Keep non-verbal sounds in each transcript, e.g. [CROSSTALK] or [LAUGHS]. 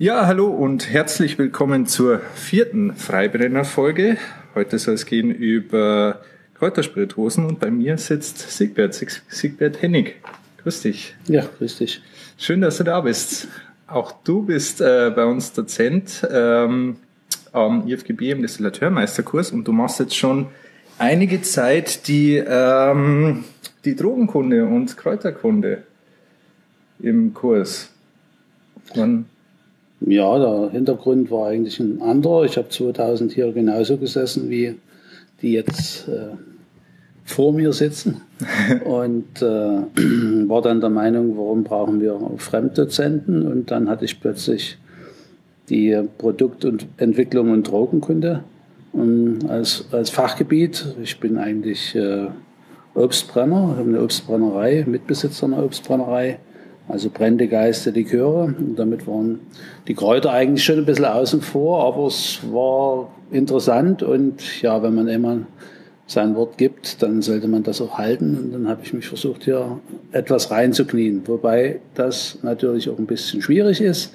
Ja, hallo und herzlich willkommen zur vierten Freibrenner-Folge. Heute soll es gehen über Kräuterspirituosen und bei mir sitzt Siegbert, Siegbert Hennig. Grüß dich. Ja, grüß dich. Schön, dass du da bist. Auch du bist äh, bei uns Dozent ähm, am IFGB im Destillateurmeisterkurs und du machst jetzt schon einige Zeit die, ähm, die Drogenkunde und Kräuterkunde im Kurs. Wann ja, der Hintergrund war eigentlich ein anderer. Ich habe 2000 hier genauso gesessen wie die jetzt äh, vor mir sitzen [LAUGHS] und äh, war dann der Meinung, warum brauchen wir Fremddozenten? Und dann hatte ich plötzlich die Produkt- und Entwicklung und Drogenkunde um, ähm, als, als Fachgebiet. Ich bin eigentlich äh, Obstbrenner, habe eine Obstbrennerei, Mitbesitzer einer Obstbrennerei also brennende Geiste, Liköre. Und damit waren die Kräuter eigentlich schon ein bisschen außen vor, aber es war interessant und ja, wenn man immer sein Wort gibt, dann sollte man das auch halten. Und dann habe ich mich versucht, hier etwas reinzuknien. Wobei das natürlich auch ein bisschen schwierig ist,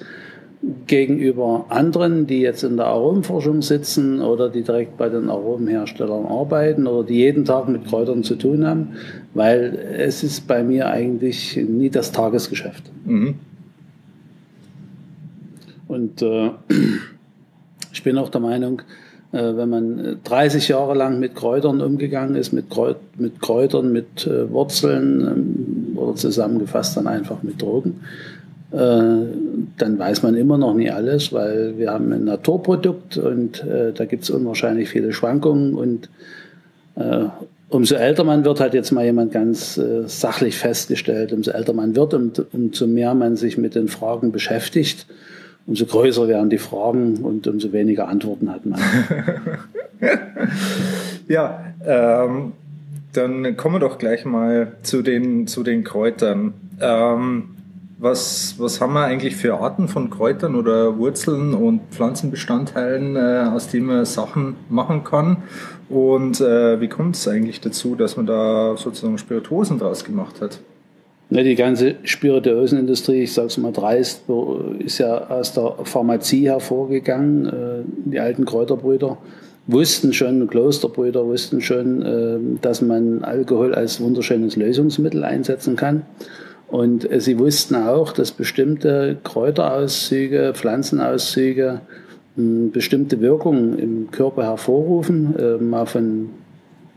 gegenüber anderen, die jetzt in der Aromenforschung sitzen oder die direkt bei den Aromenherstellern arbeiten oder die jeden Tag mit Kräutern zu tun haben, weil es ist bei mir eigentlich nie das Tagesgeschäft. Mhm. Und äh, [CLEARS THROAT] ich bin auch der Meinung, äh, wenn man 30 Jahre lang mit Kräutern umgegangen ist, mit, Kräut mit Kräutern, mit äh, Wurzeln ähm, oder zusammengefasst dann einfach mit Drogen, dann weiß man immer noch nie alles, weil wir haben ein Naturprodukt und äh, da gibt es unwahrscheinlich viele Schwankungen und äh, umso älter man wird, hat jetzt mal jemand ganz äh, sachlich festgestellt, umso älter man wird, um, umso mehr man sich mit den Fragen beschäftigt, umso größer werden die Fragen und umso weniger Antworten hat man. [LAUGHS] ja, ähm, dann kommen wir doch gleich mal zu den, zu den Kräutern. Ähm, was, was haben wir eigentlich für Arten von Kräutern oder Wurzeln und Pflanzenbestandteilen, äh, aus denen man Sachen machen kann? Und äh, wie kommt es eigentlich dazu, dass man da sozusagen Spirituosen draus gemacht hat? Ja, die ganze Spirituosenindustrie, ich sage es mal dreist, ist ja aus der Pharmazie hervorgegangen. Äh, die alten Kräuterbrüder wussten schon, Klosterbrüder wussten schon, äh, dass man Alkohol als wunderschönes Lösungsmittel einsetzen kann. Und äh, sie wussten auch, dass bestimmte Kräuterauszüge, Pflanzenauszüge hm, bestimmte Wirkungen im Körper hervorrufen, äh, mal von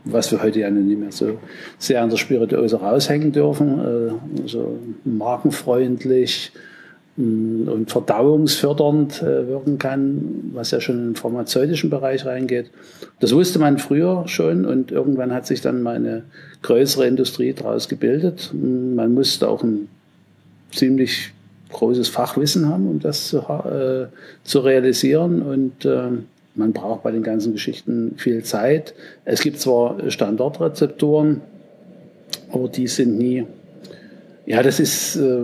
was wir heute ja nicht mehr so sehr an der Spirituose raushängen dürfen, äh, so markenfreundlich, und verdauungsfördernd äh, wirken kann, was ja schon in den pharmazeutischen Bereich reingeht. Das wusste man früher schon und irgendwann hat sich dann mal eine größere Industrie daraus gebildet. Man musste auch ein ziemlich großes Fachwissen haben, um das zu, äh, zu realisieren und äh, man braucht bei den ganzen Geschichten viel Zeit. Es gibt zwar Standardrezeptoren, aber die sind nie, ja, das ist, äh,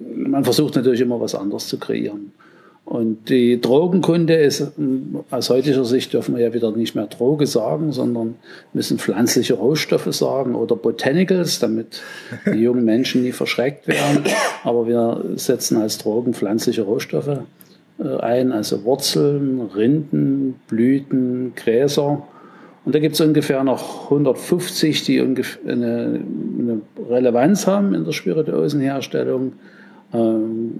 man versucht natürlich immer was anderes zu kreieren. Und die Drogenkunde ist, aus heutiger Sicht dürfen wir ja wieder nicht mehr Droge sagen, sondern müssen pflanzliche Rohstoffe sagen oder Botanicals, damit die [LAUGHS] jungen Menschen nie verschreckt werden. Aber wir setzen als Drogen pflanzliche Rohstoffe äh, ein, also Wurzeln, Rinden, Blüten, Gräser. Und da gibt es ungefähr noch 150, die eine, eine Relevanz haben in der Spirituosenherstellung. Ähm,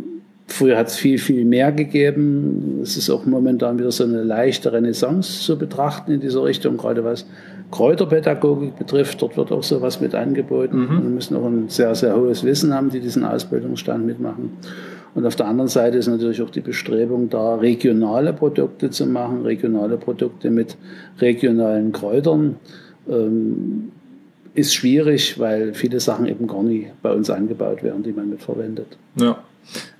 früher hat es viel, viel mehr gegeben. Es ist auch momentan wieder so eine leichte Renaissance zu betrachten in dieser Richtung, gerade was Kräuterpädagogik betrifft. Dort wird auch sowas mit angeboten. Mhm. Wir müssen auch ein sehr, sehr hohes Wissen haben, die diesen Ausbildungsstand mitmachen. Und auf der anderen Seite ist natürlich auch die Bestrebung da, regionale Produkte zu machen, regionale Produkte mit regionalen Kräutern. Ähm, ist schwierig, weil viele Sachen eben gar nicht bei uns angebaut werden, die man mitverwendet. Ja,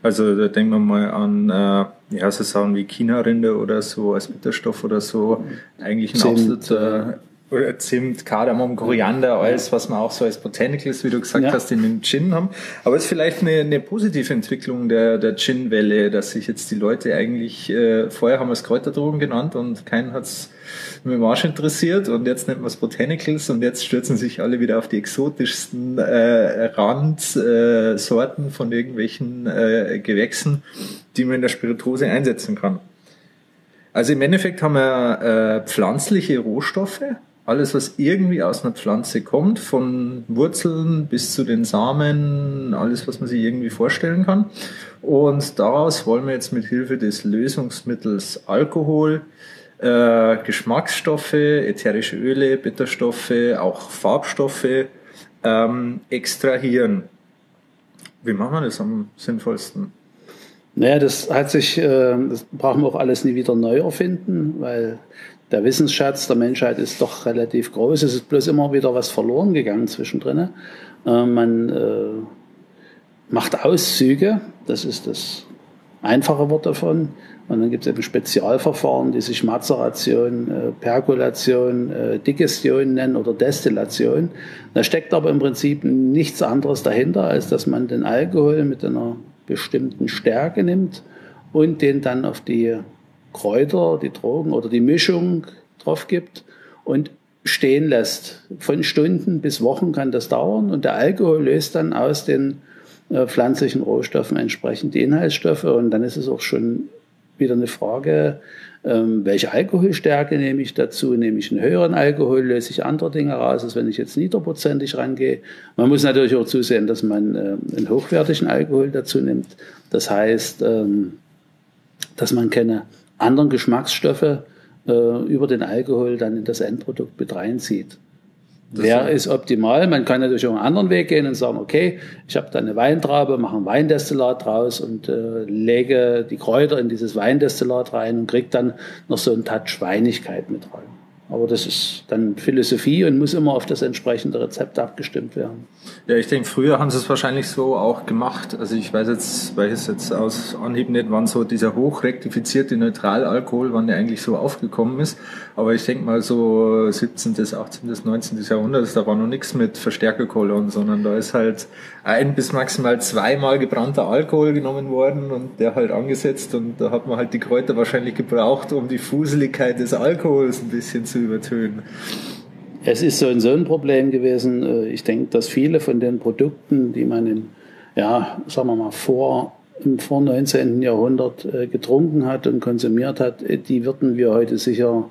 also da denken wir mal an äh, ja, so Sachen wie China-Rinde oder so als Bitterstoff oder so. Eigentlich ein absoluter oder Zimt, Kardamom, Koriander, alles, was man auch so als Botanicals, wie du gesagt ja. hast, in den Gin haben. Aber es ist vielleicht eine, eine positive Entwicklung der, der Gin-Welle, dass sich jetzt die Leute eigentlich, äh, vorher haben wir es Kräuterdrogen genannt und keinen hat's mit dem Arsch interessiert und jetzt nennt man es Botanicals und jetzt stürzen sich alle wieder auf die exotischsten äh, Randsorten äh, von irgendwelchen äh, Gewächsen, die man in der Spirituose einsetzen kann. Also im Endeffekt haben wir äh, pflanzliche Rohstoffe, alles, was irgendwie aus einer Pflanze kommt, von Wurzeln bis zu den Samen, alles, was man sich irgendwie vorstellen kann. Und daraus wollen wir jetzt mit Hilfe des Lösungsmittels Alkohol äh, Geschmacksstoffe, ätherische Öle, Bitterstoffe, auch Farbstoffe ähm, extrahieren. Wie machen wir das am sinnvollsten? Naja, das hat sich, äh, das brauchen wir auch alles nie wieder neu erfinden, weil der Wissensschatz der Menschheit ist doch relativ groß. Es ist bloß immer wieder was verloren gegangen zwischendrin. Äh, man äh, macht Auszüge, das ist das einfache Wort davon. Und dann gibt es eben Spezialverfahren, die sich Mazeration, äh, Perkulation, Digestion nennen oder Destillation. Da steckt aber im Prinzip nichts anderes dahinter, als dass man den Alkohol mit einer bestimmten Stärke nimmt und den dann auf die Kräuter, die Drogen oder die Mischung drauf gibt und stehen lässt. Von Stunden bis Wochen kann das dauern und der Alkohol löst dann aus den äh, pflanzlichen Rohstoffen entsprechend die Inhaltsstoffe und dann ist es auch schon wieder eine Frage, ähm, welche Alkoholstärke nehme ich dazu? Nehme ich einen höheren Alkohol, löse ich andere Dinge raus, als wenn ich jetzt niederprozentig rangehe. Man muss natürlich auch zusehen, dass man äh, einen hochwertigen Alkohol dazu nimmt. Das heißt, ähm, dass man keine anderen Geschmacksstoffe äh, über den Alkohol dann in das Endprodukt mit reinzieht. Wer ist optimal? Man kann natürlich auch einen anderen Weg gehen und sagen, okay, ich habe da eine Weintraube, mache ein Weindestillat draus und äh, lege die Kräuter in dieses Weindestillat rein und kriege dann noch so einen Touch Weinigkeit mit rein. Aber das ist dann Philosophie und muss immer auf das entsprechende Rezept abgestimmt werden. Ja, ich denke, früher haben sie es wahrscheinlich so auch gemacht. Also ich weiß jetzt, weil ich es jetzt aus Anhieb nicht, wann so dieser hochrektifizierte Neutralalkohol, wann der eigentlich so aufgekommen ist. Aber ich denke mal so 17., 18., 19. Jahrhundert, da war noch nichts mit Verstärkerkolon, sondern da ist halt ein bis maximal zweimal gebrannter Alkohol genommen worden und der halt angesetzt und da hat man halt die Kräuter wahrscheinlich gebraucht, um die Fuseligkeit des Alkohols ein bisschen zu übertönen. Es ist so ein so ein Problem gewesen. Äh, ich denke, dass viele von den Produkten, die man in, ja, sagen wir mal, vor, im vor 19. Jahrhundert äh, getrunken hat und konsumiert hat, äh, die würden wir heute sicher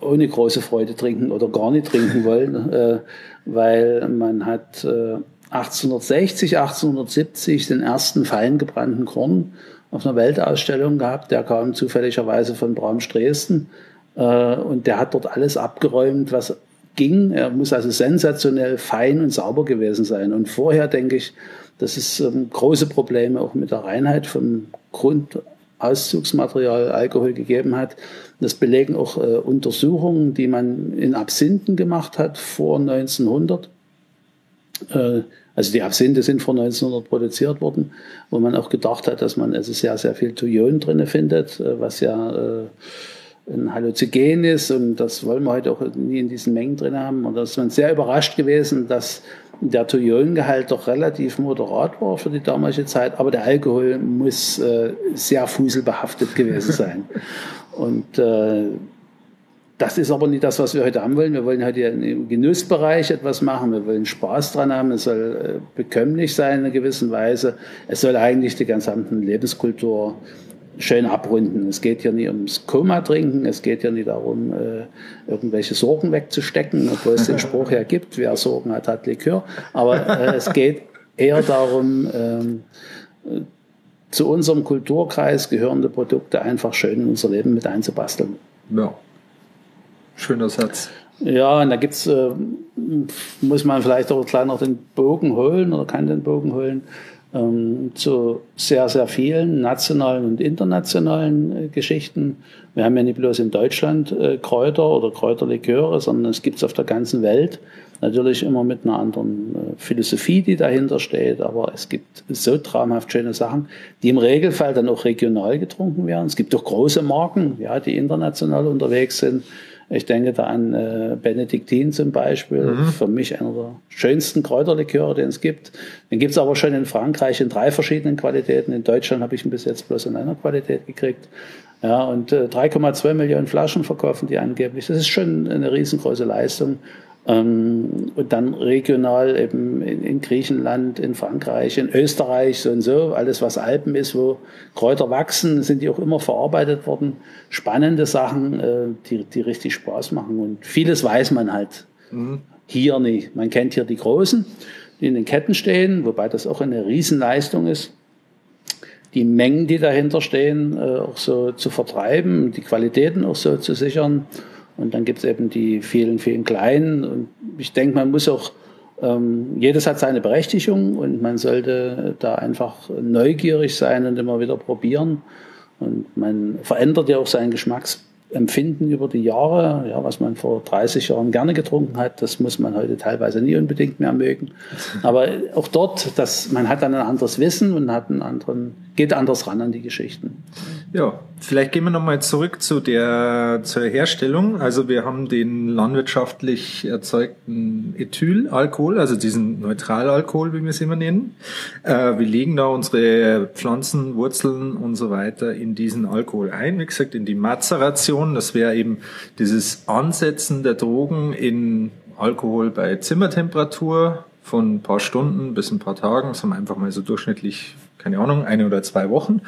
ohne große Freude trinken oder gar nicht trinken wollen, weil man hat 1860, 1870 den ersten fein gebrannten Korn auf einer Weltausstellung gehabt. Der kam zufälligerweise von Bramsch Dresden und der hat dort alles abgeräumt, was ging. Er muss also sensationell fein und sauber gewesen sein. Und vorher denke ich, dass es ähm, große Probleme auch mit der Reinheit vom Grundauszugsmaterial Alkohol gegeben hat. Das belegen auch äh, Untersuchungen, die man in Absinten gemacht hat vor 1900. Äh, also die Absinthe sind vor 1900 produziert worden, wo man auch gedacht hat, dass man also sehr, sehr viel Thujon drinne findet, äh, was ja äh, ein Halluzinogen ist und das wollen wir heute auch nie in diesen Mengen drin haben. Und da ist man sehr überrascht gewesen, dass der Thuliongehalt doch relativ moderat war für die damalige Zeit, aber der Alkohol muss äh, sehr fuselbehaftet gewesen [LAUGHS] sein. und äh, das ist aber nicht das, was wir heute haben wollen. Wir wollen heute im Genussbereich etwas machen. Wir wollen Spaß dran haben. Es soll äh, bekömmlich sein in einer gewissen Weise. Es soll eigentlich die gesamte Lebenskultur schön abrunden. Es geht hier nicht ums Koma trinken, es geht hier nicht darum, äh, irgendwelche Sorgen wegzustecken, obwohl es den [LAUGHS] Spruch ja gibt, wer Sorgen hat, hat Likör. Aber äh, es geht eher darum, ähm, zu unserem Kulturkreis gehörende Produkte einfach schön in unser Leben mit einzubasteln. Ja, schöner Satz. Ja, und da gibt's, äh, muss man vielleicht auch gleich noch den Bogen holen oder kann den Bogen holen ähm, zu sehr, sehr vielen nationalen und internationalen äh, Geschichten. Wir haben ja nicht bloß in Deutschland äh, Kräuter oder Kräuterliköre, sondern es gibt es auf der ganzen Welt. Natürlich immer mit einer anderen äh, Philosophie, die dahinter steht, aber es gibt so traumhaft schöne Sachen, die im Regelfall dann auch regional getrunken werden. Es gibt auch große Marken, ja, die international unterwegs sind. Ich denke da an äh, Benediktin zum Beispiel, mhm. für mich einer der schönsten Kräuterliköre, den es gibt. Den gibt es aber schon in Frankreich in drei verschiedenen Qualitäten. In Deutschland habe ich ihn bis jetzt bloß in einer Qualität gekriegt. Ja, und äh, 3,2 Millionen Flaschen verkaufen die angeblich. Das ist schon eine riesengroße Leistung. Ähm, und dann regional eben in, in, Griechenland, in Frankreich, in Österreich, so und so, alles was Alpen ist, wo Kräuter wachsen, sind die auch immer verarbeitet worden. Spannende Sachen, äh, die, die richtig Spaß machen. Und vieles weiß man halt mhm. hier nicht. Man kennt hier die Großen, die in den Ketten stehen, wobei das auch eine Riesenleistung ist die Mengen, die dahinter stehen, äh, auch so zu vertreiben, die Qualitäten auch so zu sichern. Und dann gibt es eben die vielen, vielen kleinen. Und ich denke, man muss auch, ähm, jedes hat seine Berechtigung und man sollte da einfach neugierig sein und immer wieder probieren. Und man verändert ja auch seinen Geschmacksempfinden über die Jahre. Ja, was man vor 30 Jahren gerne getrunken hat, das muss man heute teilweise nie unbedingt mehr mögen. Aber auch dort, dass man hat dann ein anderes Wissen und hat einen anderen, geht anders ran an die Geschichten. Ja, vielleicht gehen wir nochmal zurück zu der, zur Herstellung. Also wir haben den landwirtschaftlich erzeugten Ethylalkohol, also diesen Neutralalkohol, wie wir es immer nennen. Äh, wir legen da unsere Pflanzen, Wurzeln und so weiter in diesen Alkohol ein. Wie gesagt, in die Mazeration. Das wäre eben dieses Ansetzen der Drogen in Alkohol bei Zimmertemperatur von ein paar Stunden bis ein paar Tagen. Das haben wir einfach mal so durchschnittlich keine Ahnung, eine oder zwei Wochen.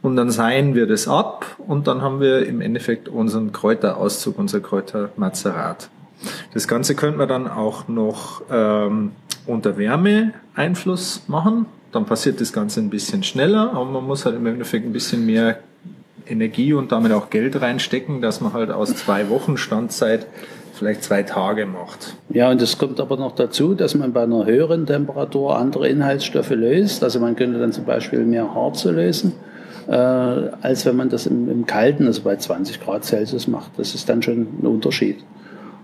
Und dann seien wir das ab und dann haben wir im Endeffekt unseren Kräuterauszug, unser Kräutermazerat. Das Ganze könnte man dann auch noch ähm, unter Wärmeeinfluss machen. Dann passiert das Ganze ein bisschen schneller, aber man muss halt im Endeffekt ein bisschen mehr Energie und damit auch Geld reinstecken, dass man halt aus zwei Wochen Standzeit vielleicht zwei Tage macht. Ja, und es kommt aber noch dazu, dass man bei einer höheren Temperatur andere Inhaltsstoffe löst. Also man könnte dann zum Beispiel mehr Harze lösen, äh, als wenn man das im, im Kalten, also bei 20 Grad Celsius macht. Das ist dann schon ein Unterschied.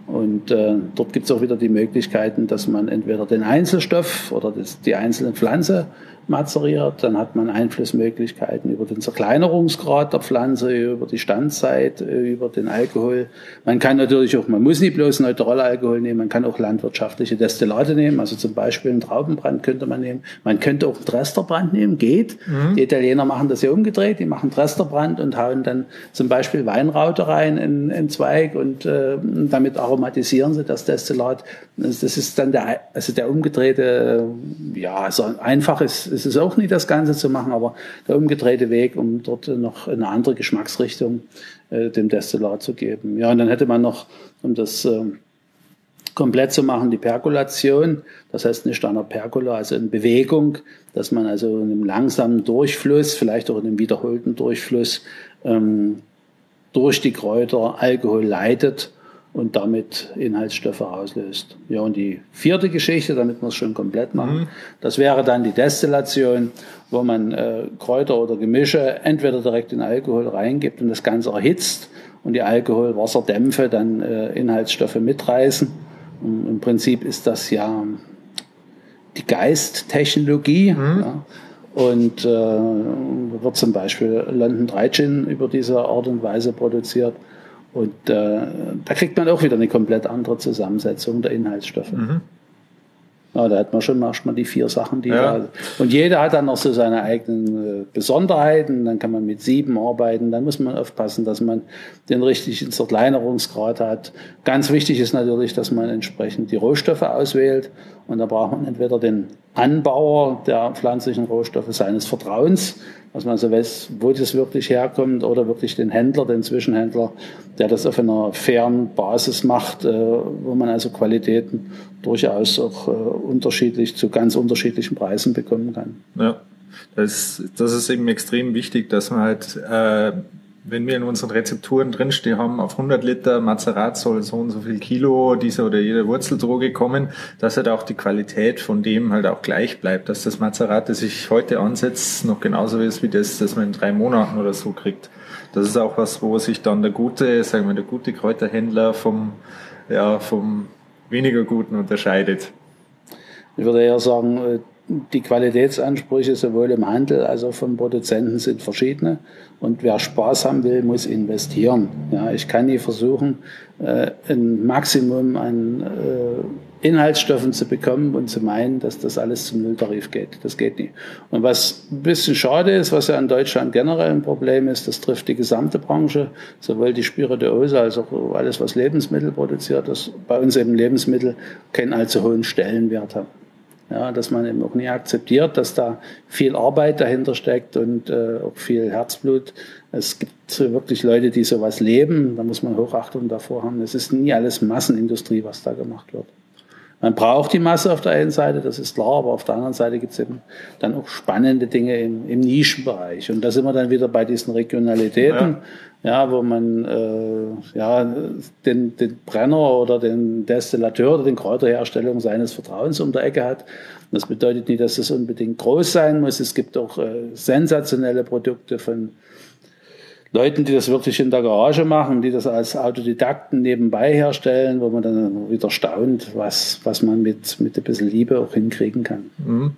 Und äh, dort gibt es auch wieder die Möglichkeiten, dass man entweder den Einzelstoff oder das, die einzelne Pflanze mazeriert. Dann hat man Einflussmöglichkeiten über den Zerkleinerungsgrad der Pflanze, über die Standzeit, über den Alkohol. Man kann natürlich auch, man muss nicht bloß Neutralalkohol nehmen, man kann auch landwirtschaftliche Destillate nehmen. Also zum Beispiel einen Traubenbrand könnte man nehmen. Man könnte auch einen Dresterbrand nehmen, geht. Mhm. Die Italiener machen das ja umgedreht, die machen Dresterbrand und hauen dann zum Beispiel Weinraute rein in, in Zweig und äh, damit aromatisieren sie das Destillat. Das ist dann der, also der umgedrehte, ja, so einfach ist, ist auch nicht, das Ganze zu machen, aber der umgedrehte Weg, um dort noch eine andere Geschmacksrichtung äh, dem Destillat zu geben. Ja, und dann hätte man noch, um das äh, komplett zu machen, die Perkulation. Das heißt eine Standard Percola, also in Bewegung, dass man also in einem langsamen Durchfluss, vielleicht auch in einem wiederholten Durchfluss, ähm, durch die Kräuter Alkohol leitet und damit Inhaltsstoffe auslöst. Ja, und die vierte Geschichte, damit wir es schon komplett machen, mhm. das wäre dann die Destillation, wo man äh, Kräuter oder Gemische entweder direkt in Alkohol reingibt und das Ganze erhitzt und die Alkoholwasserdämpfe dann äh, Inhaltsstoffe mitreißen. Und Im Prinzip ist das ja die Geisttechnologie. Mhm. Ja. Und äh, wird zum Beispiel London Dry Gin über diese Art und Weise produziert. Und äh, da kriegt man auch wieder eine komplett andere Zusammensetzung der Inhaltsstoffe. Mhm. Ja, da hat man schon manchmal die vier Sachen, die ja. da. Und jeder hat dann noch so seine eigenen äh, Besonderheiten. Dann kann man mit sieben arbeiten. Dann muss man aufpassen, dass man den richtigen Zerkleinerungsgrad hat. Ganz wichtig ist natürlich, dass man entsprechend die Rohstoffe auswählt. Und da braucht man entweder den Anbauer der pflanzlichen Rohstoffe seines Vertrauens, dass man so weiß, wo das wirklich herkommt, oder wirklich den Händler, den Zwischenhändler, der das auf einer fairen Basis macht, äh, wo man also Qualitäten durchaus auch äh, unterschiedlich zu ganz unterschiedlichen Preisen bekommen kann. Ja, das, das ist eben extrem wichtig, dass man halt äh, wenn wir in unseren Rezepturen drinstehen haben, auf 100 Liter Mazerat soll so und so viel Kilo dieser oder jeder Wurzeldroge kommen, dass halt auch die Qualität von dem halt auch gleich bleibt, dass das Mazerat, das ich heute ansetze, noch genauso ist wie das, das man in drei Monaten oder so kriegt. Das ist auch was, wo sich dann der gute, sagen wir, der gute Kräuterhändler vom, ja, vom weniger guten unterscheidet. Ich würde eher sagen, die Qualitätsansprüche sowohl im Handel als auch vom Produzenten sind verschiedene. Und wer Spaß haben will, muss investieren. Ja, ich kann nie versuchen, äh, ein Maximum an äh, Inhaltsstoffen zu bekommen und zu meinen, dass das alles zum Nulltarif geht. Das geht nicht. Und was ein bisschen schade ist, was ja in Deutschland generell ein Problem ist, das trifft die gesamte Branche, sowohl die Spirituose als auch alles, was Lebensmittel produziert, dass bei uns eben Lebensmittel keinen allzu hohen Stellenwert haben. Ja, dass man eben auch nie akzeptiert, dass da viel Arbeit dahinter steckt und äh, auch viel Herzblut. Es gibt wirklich Leute, die sowas leben. Da muss man Hochachtung davor haben. Es ist nie alles Massenindustrie, was da gemacht wird. Man braucht die Masse auf der einen Seite, das ist klar, aber auf der anderen Seite gibt es eben dann auch spannende Dinge im, im, Nischenbereich. Und da sind wir dann wieder bei diesen Regionalitäten, ja, ja wo man äh, ja, den, den Brenner oder den Destillateur oder den Kräuterherstellung seines Vertrauens um der Ecke hat. Das bedeutet nicht, dass es unbedingt groß sein muss. Es gibt auch äh, sensationelle Produkte von Leuten, die das wirklich in der Garage machen, die das als Autodidakten nebenbei herstellen, wo man dann wieder staunt, was, was man mit, mit ein bisschen Liebe auch hinkriegen kann. Mhm.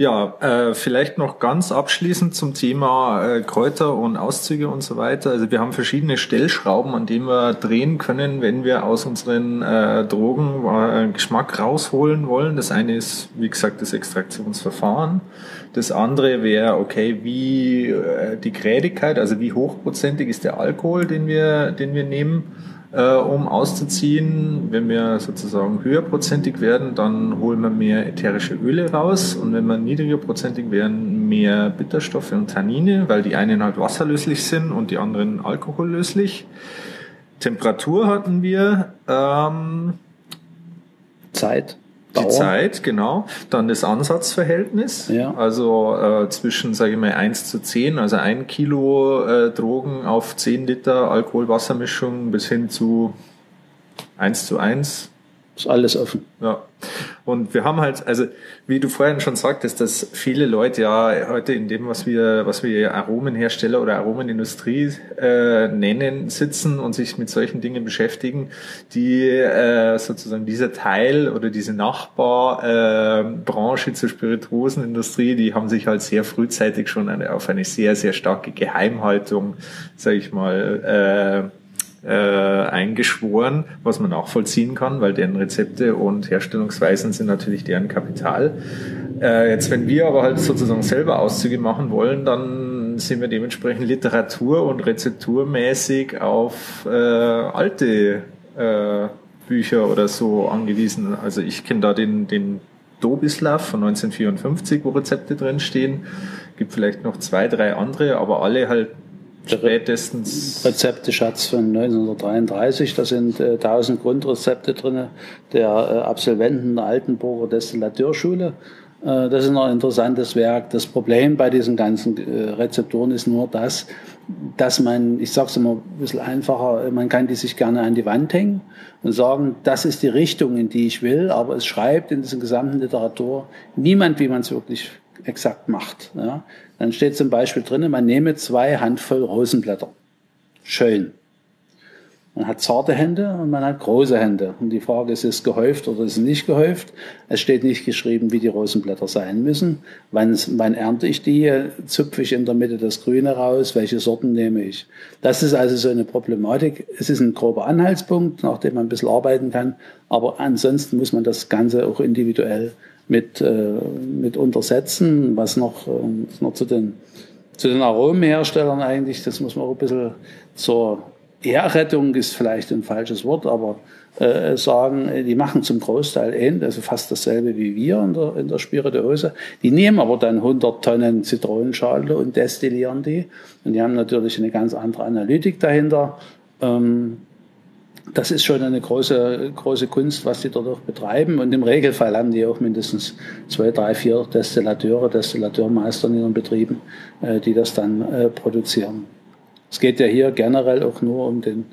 Ja, äh, vielleicht noch ganz abschließend zum Thema äh, Kräuter und Auszüge und so weiter. Also wir haben verschiedene Stellschrauben, an denen wir drehen können, wenn wir aus unseren äh, Drogen äh, Geschmack rausholen wollen. Das eine ist, wie gesagt, das Extraktionsverfahren. Das andere wäre, okay, wie äh, die Grädigkeit, also wie hochprozentig ist der Alkohol, den wir, den wir nehmen äh, um auszuziehen. Wenn wir sozusagen höherprozentig werden, dann holen wir mehr ätherische Öle raus und wenn wir niedrigerprozentig werden, mehr Bitterstoffe und Tannine, weil die einen halt wasserlöslich sind und die anderen alkohollöslich. Temperatur hatten wir. Ähm, Zeit. Die Dauer. Zeit, genau. Dann das Ansatzverhältnis. Ja. Also äh, zwischen, sage ich mal, 1 zu 10, also ein Kilo äh, Drogen auf 10 Liter Alkohol-Wassermischung bis hin zu 1 zu 1 ist alles offen. Ja. Und wir haben halt, also wie du vorhin schon sagtest, dass viele Leute ja heute in dem, was wir, was wir Aromenhersteller oder Aromenindustrie äh, nennen, sitzen und sich mit solchen Dingen beschäftigen, die äh, sozusagen dieser Teil oder diese Nachbarbranche äh, zur Spirituosenindustrie, die haben sich halt sehr frühzeitig schon eine, auf eine sehr, sehr starke Geheimhaltung, sage ich mal, äh, äh, eingeschworen, was man auch vollziehen kann, weil deren Rezepte und Herstellungsweisen sind natürlich deren Kapital. Äh, jetzt, wenn wir aber halt sozusagen selber Auszüge machen wollen, dann sind wir dementsprechend literatur- und rezepturmäßig auf äh, alte äh, Bücher oder so angewiesen. Also ich kenne da den, den Dobislav von 1954, wo Rezepte drin stehen. Gibt vielleicht noch zwei, drei andere, aber alle halt spätestens. Rezepteschatz von 1933, da sind äh, 1000 Grundrezepte drin der äh, Absolventen der Altenburger Destillateurschule. Äh, das ist noch ein interessantes Werk. Das Problem bei diesen ganzen äh, Rezeptoren ist nur das, dass man, ich sage es immer ein bisschen einfacher, man kann die sich gerne an die Wand hängen und sagen, das ist die Richtung, in die ich will, aber es schreibt in dieser gesamten Literatur niemand, wie man es wirklich exakt macht. Ja. Dann steht zum Beispiel drinnen, man nehme zwei Handvoll Rosenblätter. Schön. Man hat zarte Hände und man hat große Hände. Und die Frage ist, ist es gehäuft oder ist es nicht gehäuft? Es steht nicht geschrieben, wie die Rosenblätter sein müssen. Wann, wann ernte ich die? Zupfe ich in der Mitte das Grüne raus? Welche Sorten nehme ich? Das ist also so eine Problematik. Es ist ein grober Anhaltspunkt, nach dem man ein bisschen arbeiten kann. Aber ansonsten muss man das Ganze auch individuell mit, äh, mit untersetzen, was noch, äh, noch zu den, zu den Aromenherstellern eigentlich, das muss man auch ein bisschen zur Ehrrettung ist vielleicht ein falsches Wort, aber äh, sagen, die machen zum Großteil ähnlich, also fast dasselbe wie wir in der, in der Spirituose. Die nehmen aber dann 100 Tonnen Zitronenschale und destillieren die. Und die haben natürlich eine ganz andere Analytik dahinter. Ähm, das ist schon eine große, große Kunst, was die dort auch betreiben. Und im Regelfall haben die auch mindestens zwei, drei, vier Destillateure, Destillateurmeister in ihren Betrieben, äh, die das dann äh, produzieren. Es geht ja hier generell auch nur um den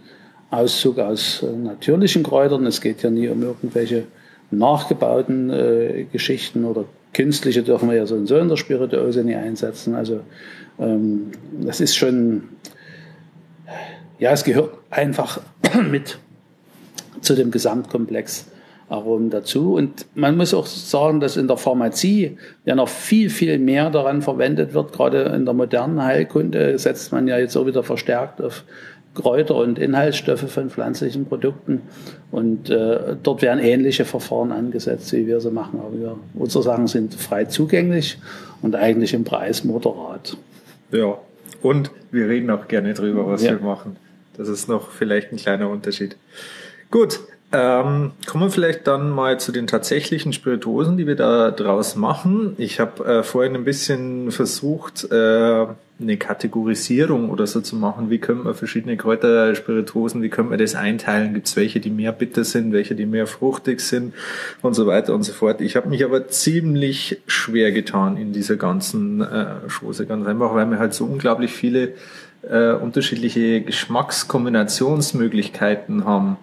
Auszug aus äh, natürlichen Kräutern. Es geht ja nie um irgendwelche nachgebauten Geschichten oder künstliche dürfen wir ja so und so in der Spirituose nie einsetzen. Also ähm, das ist schon, ja, es gehört einfach [CLEARS THROAT] mit zu dem Gesamtkomplex Aromen dazu. Und man muss auch sagen, dass in der Pharmazie ja noch viel, viel mehr daran verwendet wird. Gerade in der modernen Heilkunde setzt man ja jetzt auch wieder verstärkt auf Kräuter und Inhaltsstoffe von pflanzlichen Produkten. Und äh, dort werden ähnliche Verfahren angesetzt, wie wir sie machen. Aber wir, unsere Sachen sind frei zugänglich und eigentlich im Preis moderat. Ja, und wir reden auch gerne drüber, was ja. wir machen. Das ist noch vielleicht ein kleiner Unterschied. Gut, ähm, kommen wir vielleicht dann mal zu den tatsächlichen Spirituosen, die wir da draus machen. Ich habe äh, vorhin ein bisschen versucht, äh, eine Kategorisierung oder so zu machen. Wie können wir verschiedene Kräuterspirituosen, wie können wir das einteilen? Gibt es welche, die mehr bitter sind, welche, die mehr fruchtig sind und so weiter und so fort. Ich habe mich aber ziemlich schwer getan in dieser ganzen äh, Chose, ganz einfach, weil wir halt so unglaublich viele äh, unterschiedliche Geschmackskombinationsmöglichkeiten haben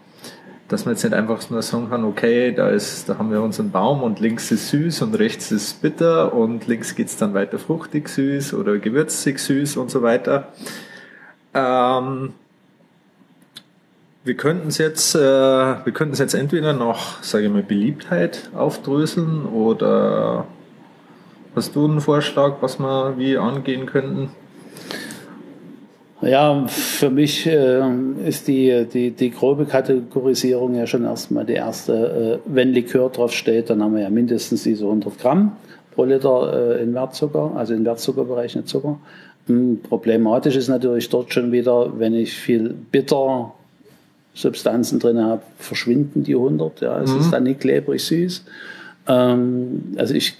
dass man jetzt nicht einfach nur sagen kann, okay, da ist, da haben wir unseren Baum und links ist süß und rechts ist bitter und links geht's dann weiter fruchtig süß oder gewürzig süß und so weiter. Ähm, wir könnten es jetzt, äh, wir könnten es jetzt entweder noch, sage ich mal, Beliebtheit aufdröseln oder hast du einen Vorschlag, was wir wie angehen könnten? Ja, für mich äh, ist die, die, die grobe Kategorisierung ja schon erstmal die erste. Äh, wenn Likör drauf steht, dann haben wir ja mindestens diese 100 Gramm pro Liter äh, in Wertzucker, also in Wertzucker berechnet Zucker. Hm, problematisch ist natürlich dort schon wieder, wenn ich viel bitter Substanzen drin habe, verschwinden die 100. Ja, es mhm. ist dann nicht klebrig süß. Ähm, also ich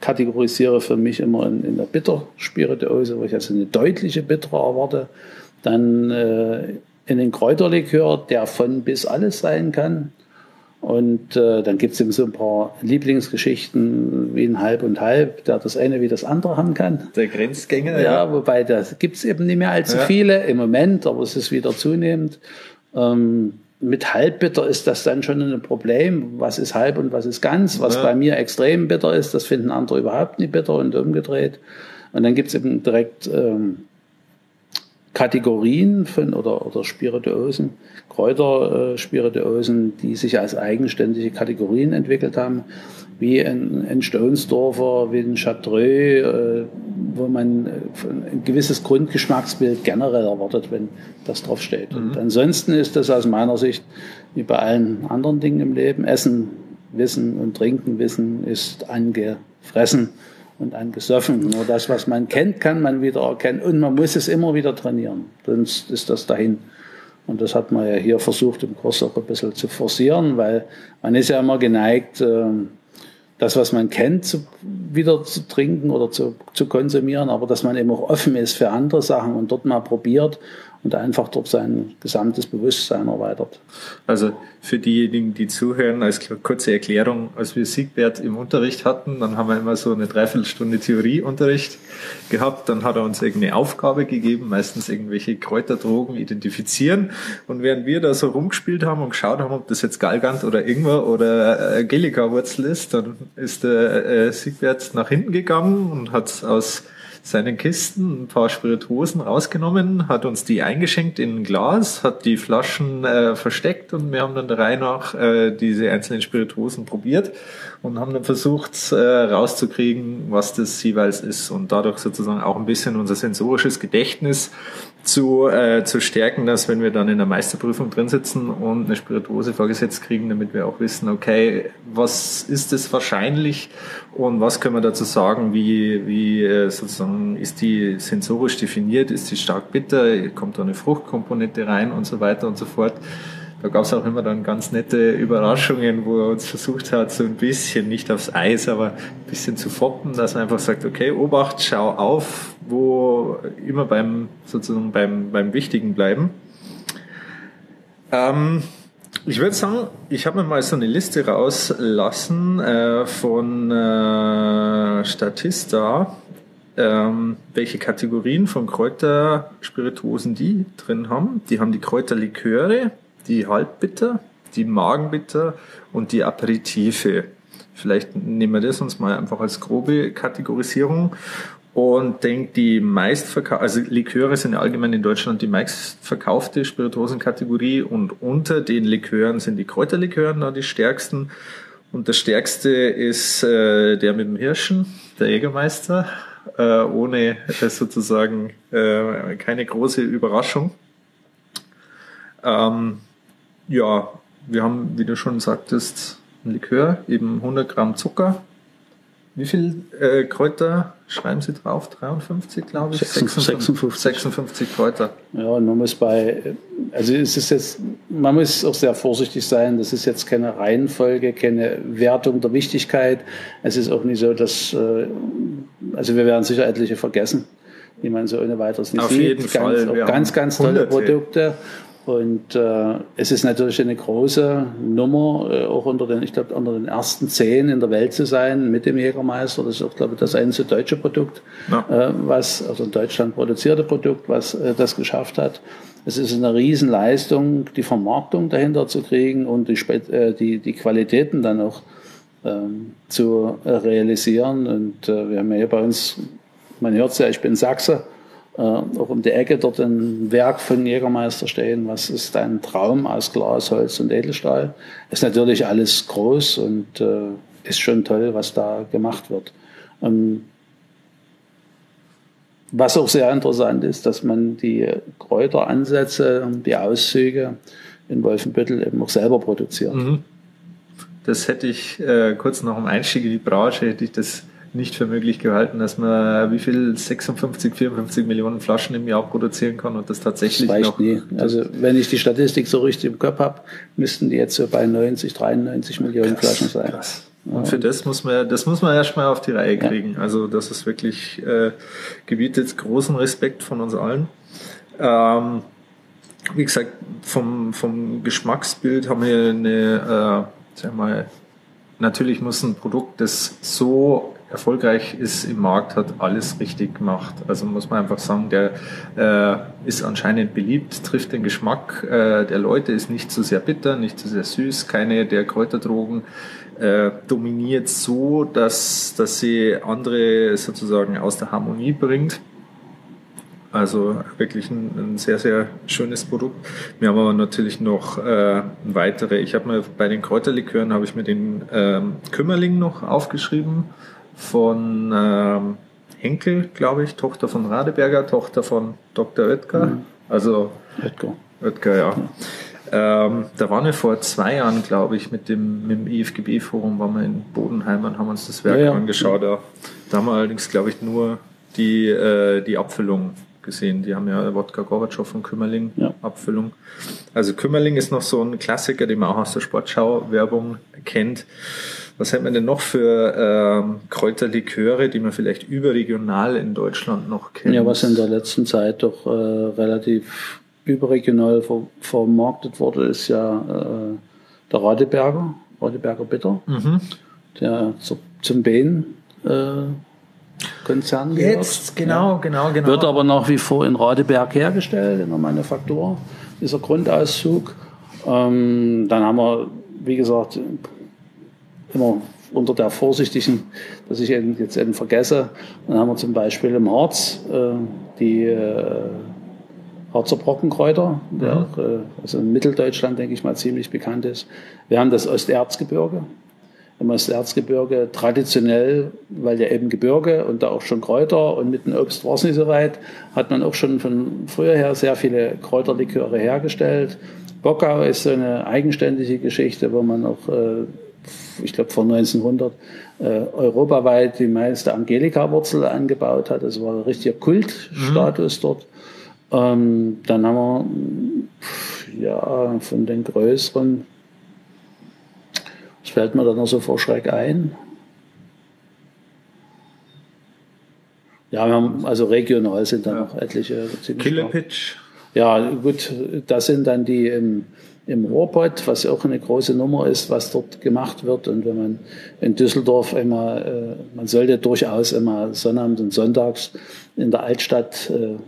kategorisiere für mich immer in, in der Bitterspirituose, wo ich also eine deutliche Bittere erwarte. Dann äh, in den Kräuterlikör, der von bis alles sein kann. Und äh, dann gibt es eben so ein paar Lieblingsgeschichten wie ein Halb und Halb, der das eine wie das andere haben kann. Der Grenzgänger. Ja, ja. wobei das gibt es eben nicht mehr allzu ja. viele im Moment, aber es ist wieder zunehmend. Ähm, mit halbbitter ist das dann schon ein Problem. Was ist halb und was ist ganz? Was ja. bei mir extrem bitter ist, das finden andere überhaupt nicht bitter und umgedreht. Und dann gibt es eben direkt ähm, Kategorien von oder, oder Spirituosen, Kräuterspirituosen, äh, die sich als eigenständige Kategorien entwickelt haben wie ein, ein Stonesdorfer, wie ein Chartreux, äh, wo man äh, ein gewisses Grundgeschmacksbild generell erwartet, wenn das drauf steht. Mhm. Und ansonsten ist das aus meiner Sicht wie bei allen anderen Dingen im Leben, Essen, Wissen und Trinken, Wissen ist angefressen und angesoffen. Nur das, was man kennt, kann man wieder erkennen und man muss es immer wieder trainieren, sonst ist das dahin. Und das hat man ja hier versucht im Kurs auch ein bisschen zu forcieren, weil man ist ja immer geneigt, äh, das, was man kennt, zu, wieder zu trinken oder zu, zu konsumieren, aber dass man eben auch offen ist für andere Sachen und dort mal probiert und einfach dort sein gesamtes Bewusstsein erweitert. Also für diejenigen, die zuhören, als kurze Erklärung, als wir Siegbert im Unterricht hatten, dann haben wir immer so eine Dreiviertelstunde Theorieunterricht gehabt, dann hat er uns irgendeine Aufgabe gegeben, meistens irgendwelche Kräuterdrogen identifizieren. Und während wir da so rumgespielt haben und geschaut haben, ob das jetzt Galgant oder Ingwer oder äh, Gelika-Wurzel ist, dann ist der äh, Siegbert nach hinten gegangen und hat aus seinen Kisten ein paar Spirituosen rausgenommen, hat uns die eingeschenkt in ein Glas, hat die Flaschen äh, versteckt und wir haben dann der Reihe nach äh, diese einzelnen Spirituosen probiert und haben dann versucht äh, rauszukriegen, was das jeweils ist und dadurch sozusagen auch ein bisschen unser sensorisches Gedächtnis zu, äh, zu stärken, dass wenn wir dann in der Meisterprüfung drin sitzen und eine Spirituose vorgesetzt kriegen, damit wir auch wissen, okay, was ist es wahrscheinlich und was können wir dazu sagen, wie, wie äh, sozusagen ist die sensorisch definiert, ist die stark bitter, kommt da eine Fruchtkomponente rein und so weiter und so fort. Da gab es auch immer dann ganz nette Überraschungen, wo er uns versucht hat, so ein bisschen, nicht aufs Eis, aber ein bisschen zu foppen, dass er einfach sagt, okay, Obacht, schau auf, wo immer beim, sozusagen beim, beim Wichtigen bleiben. Ähm, ich würde sagen, ich habe mir mal so eine Liste rauslassen äh, von äh, Statista, ähm, welche Kategorien von Kräuterspirituosen die drin haben. Die haben die Kräuterliköre, die Halbbitter, die Magenbitter und die Aperitive. Vielleicht nehmen wir das uns mal einfach als grobe Kategorisierung. Und denke, die meistverkaufte, also Liköre sind allgemein in Deutschland die meistverkaufte Spirituosenkategorie und unter den Likören sind die Kräuterlikören da die stärksten. Und der stärkste ist äh, der mit dem Hirschen, der Jägermeister, äh, ohne äh, sozusagen äh, keine große Überraschung. Ähm, ja, wir haben, wie du schon sagtest, ein Likör, eben 100 Gramm Zucker. Wie viel äh, Kräuter schreiben Sie drauf? 53, glaube ich? 56. 56 Kräuter. Ja, und man muss bei, also es ist jetzt, man muss auch sehr vorsichtig sein. Das ist jetzt keine Reihenfolge, keine Wertung der Wichtigkeit. Es ist auch nicht so, dass, äh, also wir werden sicher etliche vergessen, die man so ohne weiteres nicht Auf sieht. jeden ganz, Fall. Ganz, haben ganz tolle Hunderte. Produkte. Und äh, es ist natürlich eine große Nummer, äh, auch unter den, ich glaube, unter den ersten zehn in der Welt zu sein mit dem Jägermeister. Das ist auch, glaube ich, das einzige deutsche Produkt, Ja. äh, was, also in Deutschland produzierte Produkt, was äh, das geschafft hat. Es ist eine Riesenleistung, die Vermarktung dahinter zu kriegen und die, Spe- äh, die, die Qualitäten dann auch ähm, zu realisieren. Und äh, wir haben ja hier bei uns, man hört ja, ich bin Sachse, äh, auch um die Ecke dort ein Werk von Jägermeister stehen. Was ist ein Traum aus Glas, Holz und Edelstahl? Ist natürlich alles groß und äh, ist schon toll, was da gemacht wird. Ähm, was auch sehr interessant ist, dass man die Kräuteransätze die Auszüge in Wolfenbüttel eben auch selber produziert. Mhm. Das hätte ich äh, kurz noch im Einstieg in die Branche, hätte ich das nicht für möglich gehalten, dass man wie viel 56, 54 Millionen Flaschen im Jahr produzieren kann und das tatsächlich Das noch. nie. Also wenn ich die Statistik so richtig im Kopf habe, müssten die jetzt so bei 90, 93 Millionen Flaschen sein. Krass. Und für das muss man, das muss man erstmal auf die Reihe kriegen. Also das ist wirklich äh, gebietet großen Respekt von uns allen. Ähm, wie gesagt, vom, vom Geschmacksbild haben wir eine, äh, sag mal, natürlich muss ein Produkt, das so erfolgreich ist im Markt, hat alles richtig gemacht. Also muss man einfach sagen, der äh, ist anscheinend beliebt, trifft den Geschmack äh, der Leute, ist nicht zu sehr bitter, nicht zu sehr süß, keine der Kräuterdrogen äh, dominiert so, dass, dass sie andere sozusagen aus der Harmonie bringt. Also wirklich ein, ein sehr, sehr schönes Produkt. Wir haben aber natürlich noch äh, weitere. Ich habe mir bei den Kräuterlikören habe ich mir den ähm, Kümmerling noch aufgeschrieben von ähm, Henkel, glaube ich, Tochter von Radeberger, Tochter von Dr. Oetker. Mhm. Also Edgar. Oetker, ja. Ähm, da waren wir vor zwei Jahren, glaube ich, mit dem, mit dem IFGB-Forum, waren wir in Bodenheim und haben uns das Werk Ja, ja. angeschaut. Da, da haben wir allerdings, glaube ich, nur die, äh, die Abfüllung gesehen. Die haben ja Wodka Gorbatschow und Kümmerling Ja. Abfüllung. Also Kümmerling ist noch so ein Klassiker, den man auch aus der Sportschau-Werbung kennt. Was hätten wir denn noch für ähm, Kräuterliköre, die man vielleicht überregional in Deutschland noch kennt? Ja, was in der letzten Zeit doch äh, relativ überregional ver vermarktet wurde, ist ja äh, der Radeberger, Radeberger Bitter, Mhm. der zu, zum Behn äh, Konzern gehört. Jetzt, genau, genau, genau. Wird aber nach wie vor in Radeberg hergestellt, in der Manufaktur, dieser Grundauszug. Ähm, dann haben wir, wie gesagt, immer unter der vorsichtigen, dass ich eben jetzt eben vergesse, dann haben wir zum Beispiel im Harz äh, die äh, Harzer Brockenkräuter, der auch, äh, also in Mitteldeutschland, denke ich mal, ziemlich bekannt ist. Wir haben das Osterzgebirge. Im Osterzgebirge traditionell, weil ja eben Gebirge und da auch schon Kräuter und mit dem Obst war es nicht so weit, hat man auch schon von früher her sehr viele Kräuterliköre hergestellt. Bockau ist so eine eigenständige Geschichte, wo man auch, äh, ich glaube von 1900, äh, europaweit die meiste Angelika-Wurzel angebaut hat. Das war ein richtiger Kultstatus dort. Ähm, dann haben wir ja von den größeren, was fällt mir da noch so vor Schreck ein? Ja, wir haben, also regional sind da noch etliche ziemlich Killer stark. Pitch. Ja, gut, das sind dann die im, im Rohrpott, was auch eine große Nummer ist, was dort gemacht wird. Und wenn man in Düsseldorf immer, äh, man sollte durchaus immer Sonnabend und Sonntags in der Altstadt äh, äh,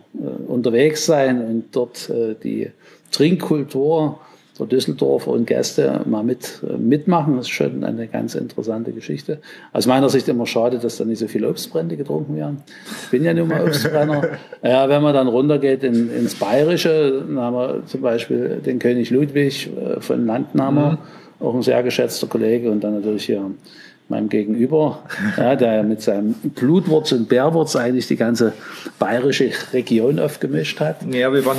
unterwegs sein und dort äh, die Trinkkultur der Düsseldorfer und Gäste mal mit, äh, mitmachen. Das ist schon eine ganz interessante Geschichte. Aus meiner Sicht immer schade, dass da nicht so viele Obstbrände getrunken werden. Ich bin ja nun mal Obstbrenner. [LAUGHS] ja, wenn man dann runtergeht in, ins Bayerische, dann haben wir zum Beispiel den König Ludwig äh, von Landnahmer, mhm. auch ein sehr geschätzter Kollege und dann natürlich hier meinem Gegenüber, [LAUGHS] ja, der mit seinem Blutwurz und Bärwurz eigentlich die ganze bayerische Region aufgemischt hat. Ja, wir waren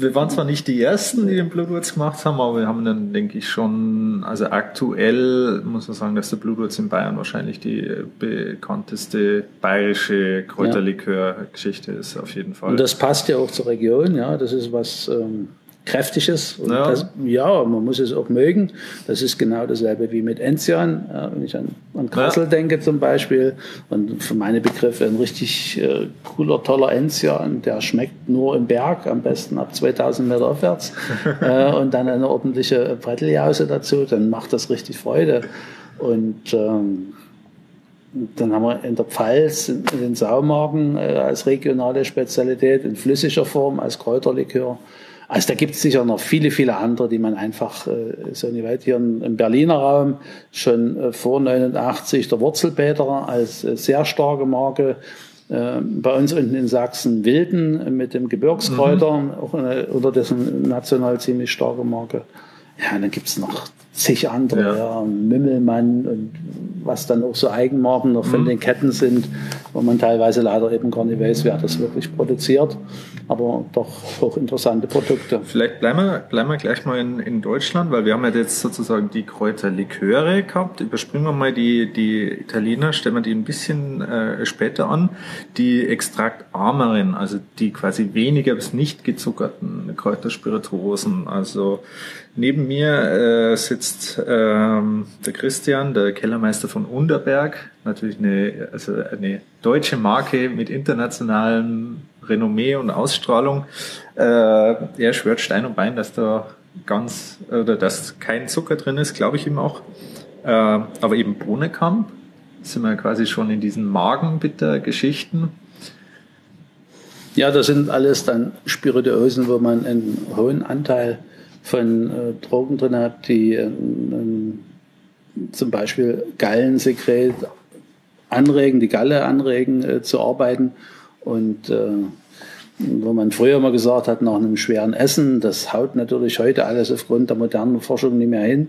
wir waren zwar nicht die Ersten, die den Blutwurz gemacht haben, aber wir haben dann, denke ich, schon, also aktuell muss man sagen, dass der Blutwurz in Bayern wahrscheinlich die bekannteste bayerische Kräuterlikör-Geschichte ist, auf jeden Fall. Und das passt ja auch zur Region, ja, das ist was, ähm, Kräftiges. Ja. Das, ja. man muss es auch mögen. Das ist genau dasselbe wie mit Enzian. Ja, wenn ich an, an Kassel ja. denke zum Beispiel und für meine Begriffe ein richtig äh, cooler, toller Enzian, der schmeckt nur im Berg, am besten ab 2000 Meter aufwärts [LAUGHS] äh, und dann eine ordentliche Bretteljause dazu, dann macht das richtig Freude. Und ähm, dann haben wir in der Pfalz den Saumagen äh, als regionale Spezialität in flüssiger Form als Kräuterlikör. Also da gibt es sicher noch viele, viele andere, die man einfach äh, so nicht weit hier im Berliner Raum schon äh, vor 89 der Wurzelbäder als äh, sehr starke Marke. Äh, bei uns unten in Sachsen Wilden mit dem Gebirgskräuter, mhm. auch eine, oder dessen national ziemlich starke Marke. Ja, dann gibt's noch zig andere, ja. ja. Mümmelmann und was dann auch so Eigenmarken noch von mhm. den Ketten sind, wo man teilweise leider eben gar nicht weiß, wer das wirklich produziert, aber doch hochinteressante Produkte. Vielleicht bleiben wir, bleiben wir gleich mal in, in Deutschland, weil wir haben ja jetzt sozusagen die Kräuterliköre gehabt. Überspringen wir mal die, die Italiener, stellen wir die ein bisschen äh, später an. Die extraktarmeren, also die quasi weniger bis nicht gezuckerten Kräuterspirituosen, also Neben mir äh, sitzt ähm, der Christian, der Kellermeister von Unterberg, natürlich eine, also eine deutsche Marke mit internationalem Renommee und Ausstrahlung. Äh, er schwört Stein und Bein, dass da ganz oder dass kein Zucker drin ist, glaube ich ihm auch. Äh, aber eben Bohnekamp sind wir quasi schon in diesen Magenbitter-Geschichten. Ja, das sind alles dann Spirituosen, wo man einen hohen Anteil von äh, Drogen drin hat, die äh, zum Beispiel Gallensekret anregen, die Galle anregen äh, zu arbeiten und äh, wo man früher mal gesagt hat, nach einem schweren Essen, das haut natürlich heute alles aufgrund der modernen Forschung nicht mehr hin.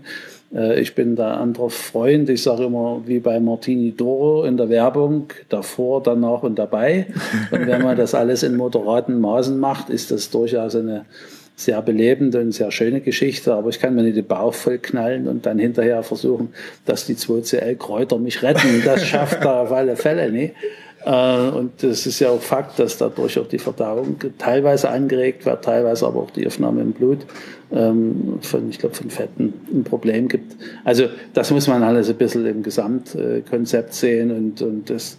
Äh, ich bin da anderer Freund. Ich sage immer, wie bei Martini Doro in der Werbung, davor, danach und dabei. Und wenn man das alles in moderaten Maßen macht, ist das durchaus eine sehr belebende und sehr schöne Geschichte, aber ich kann mir nicht den Bauch voll knallen und dann hinterher versuchen, dass die 2CL-Kräuter mich retten. Das schafft er auf alle Fälle nicht. Äh, und es ist ja auch Fakt, dass dadurch auch die Verdauung teilweise angeregt wird, teilweise aber auch die Aufnahme im Blut ähm, von, ich glaube, von Fetten ein Problem gibt. Also das muss man alles ein bisschen im Gesamtkonzept sehen und, und das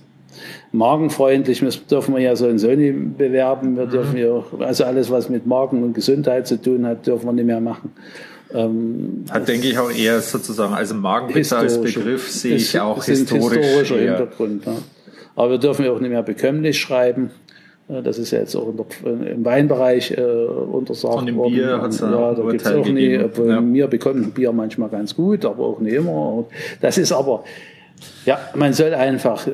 magenfreundlich das dürfen wir ja so in Sony bewerben. Wir dürfen ja, also alles, was mit Magen und Gesundheit zu tun hat, dürfen wir nicht mehr machen. Ähm, hat, denke ich, auch eher sozusagen, also Magenbitter als Begriff sehe ich auch historisch. Historischer eher. Hintergrund. Ja. Aber wir dürfen ja auch nicht mehr bekömmlich schreiben. Das ist ja jetzt auch im Weinbereich äh, untersagt Von dem worden. Bier hat es ja, da gibt's auch nie, obwohl ja. mir bekommt ein Bier manchmal ganz gut, aber auch nicht immer. Das ist aber, ja, man soll einfach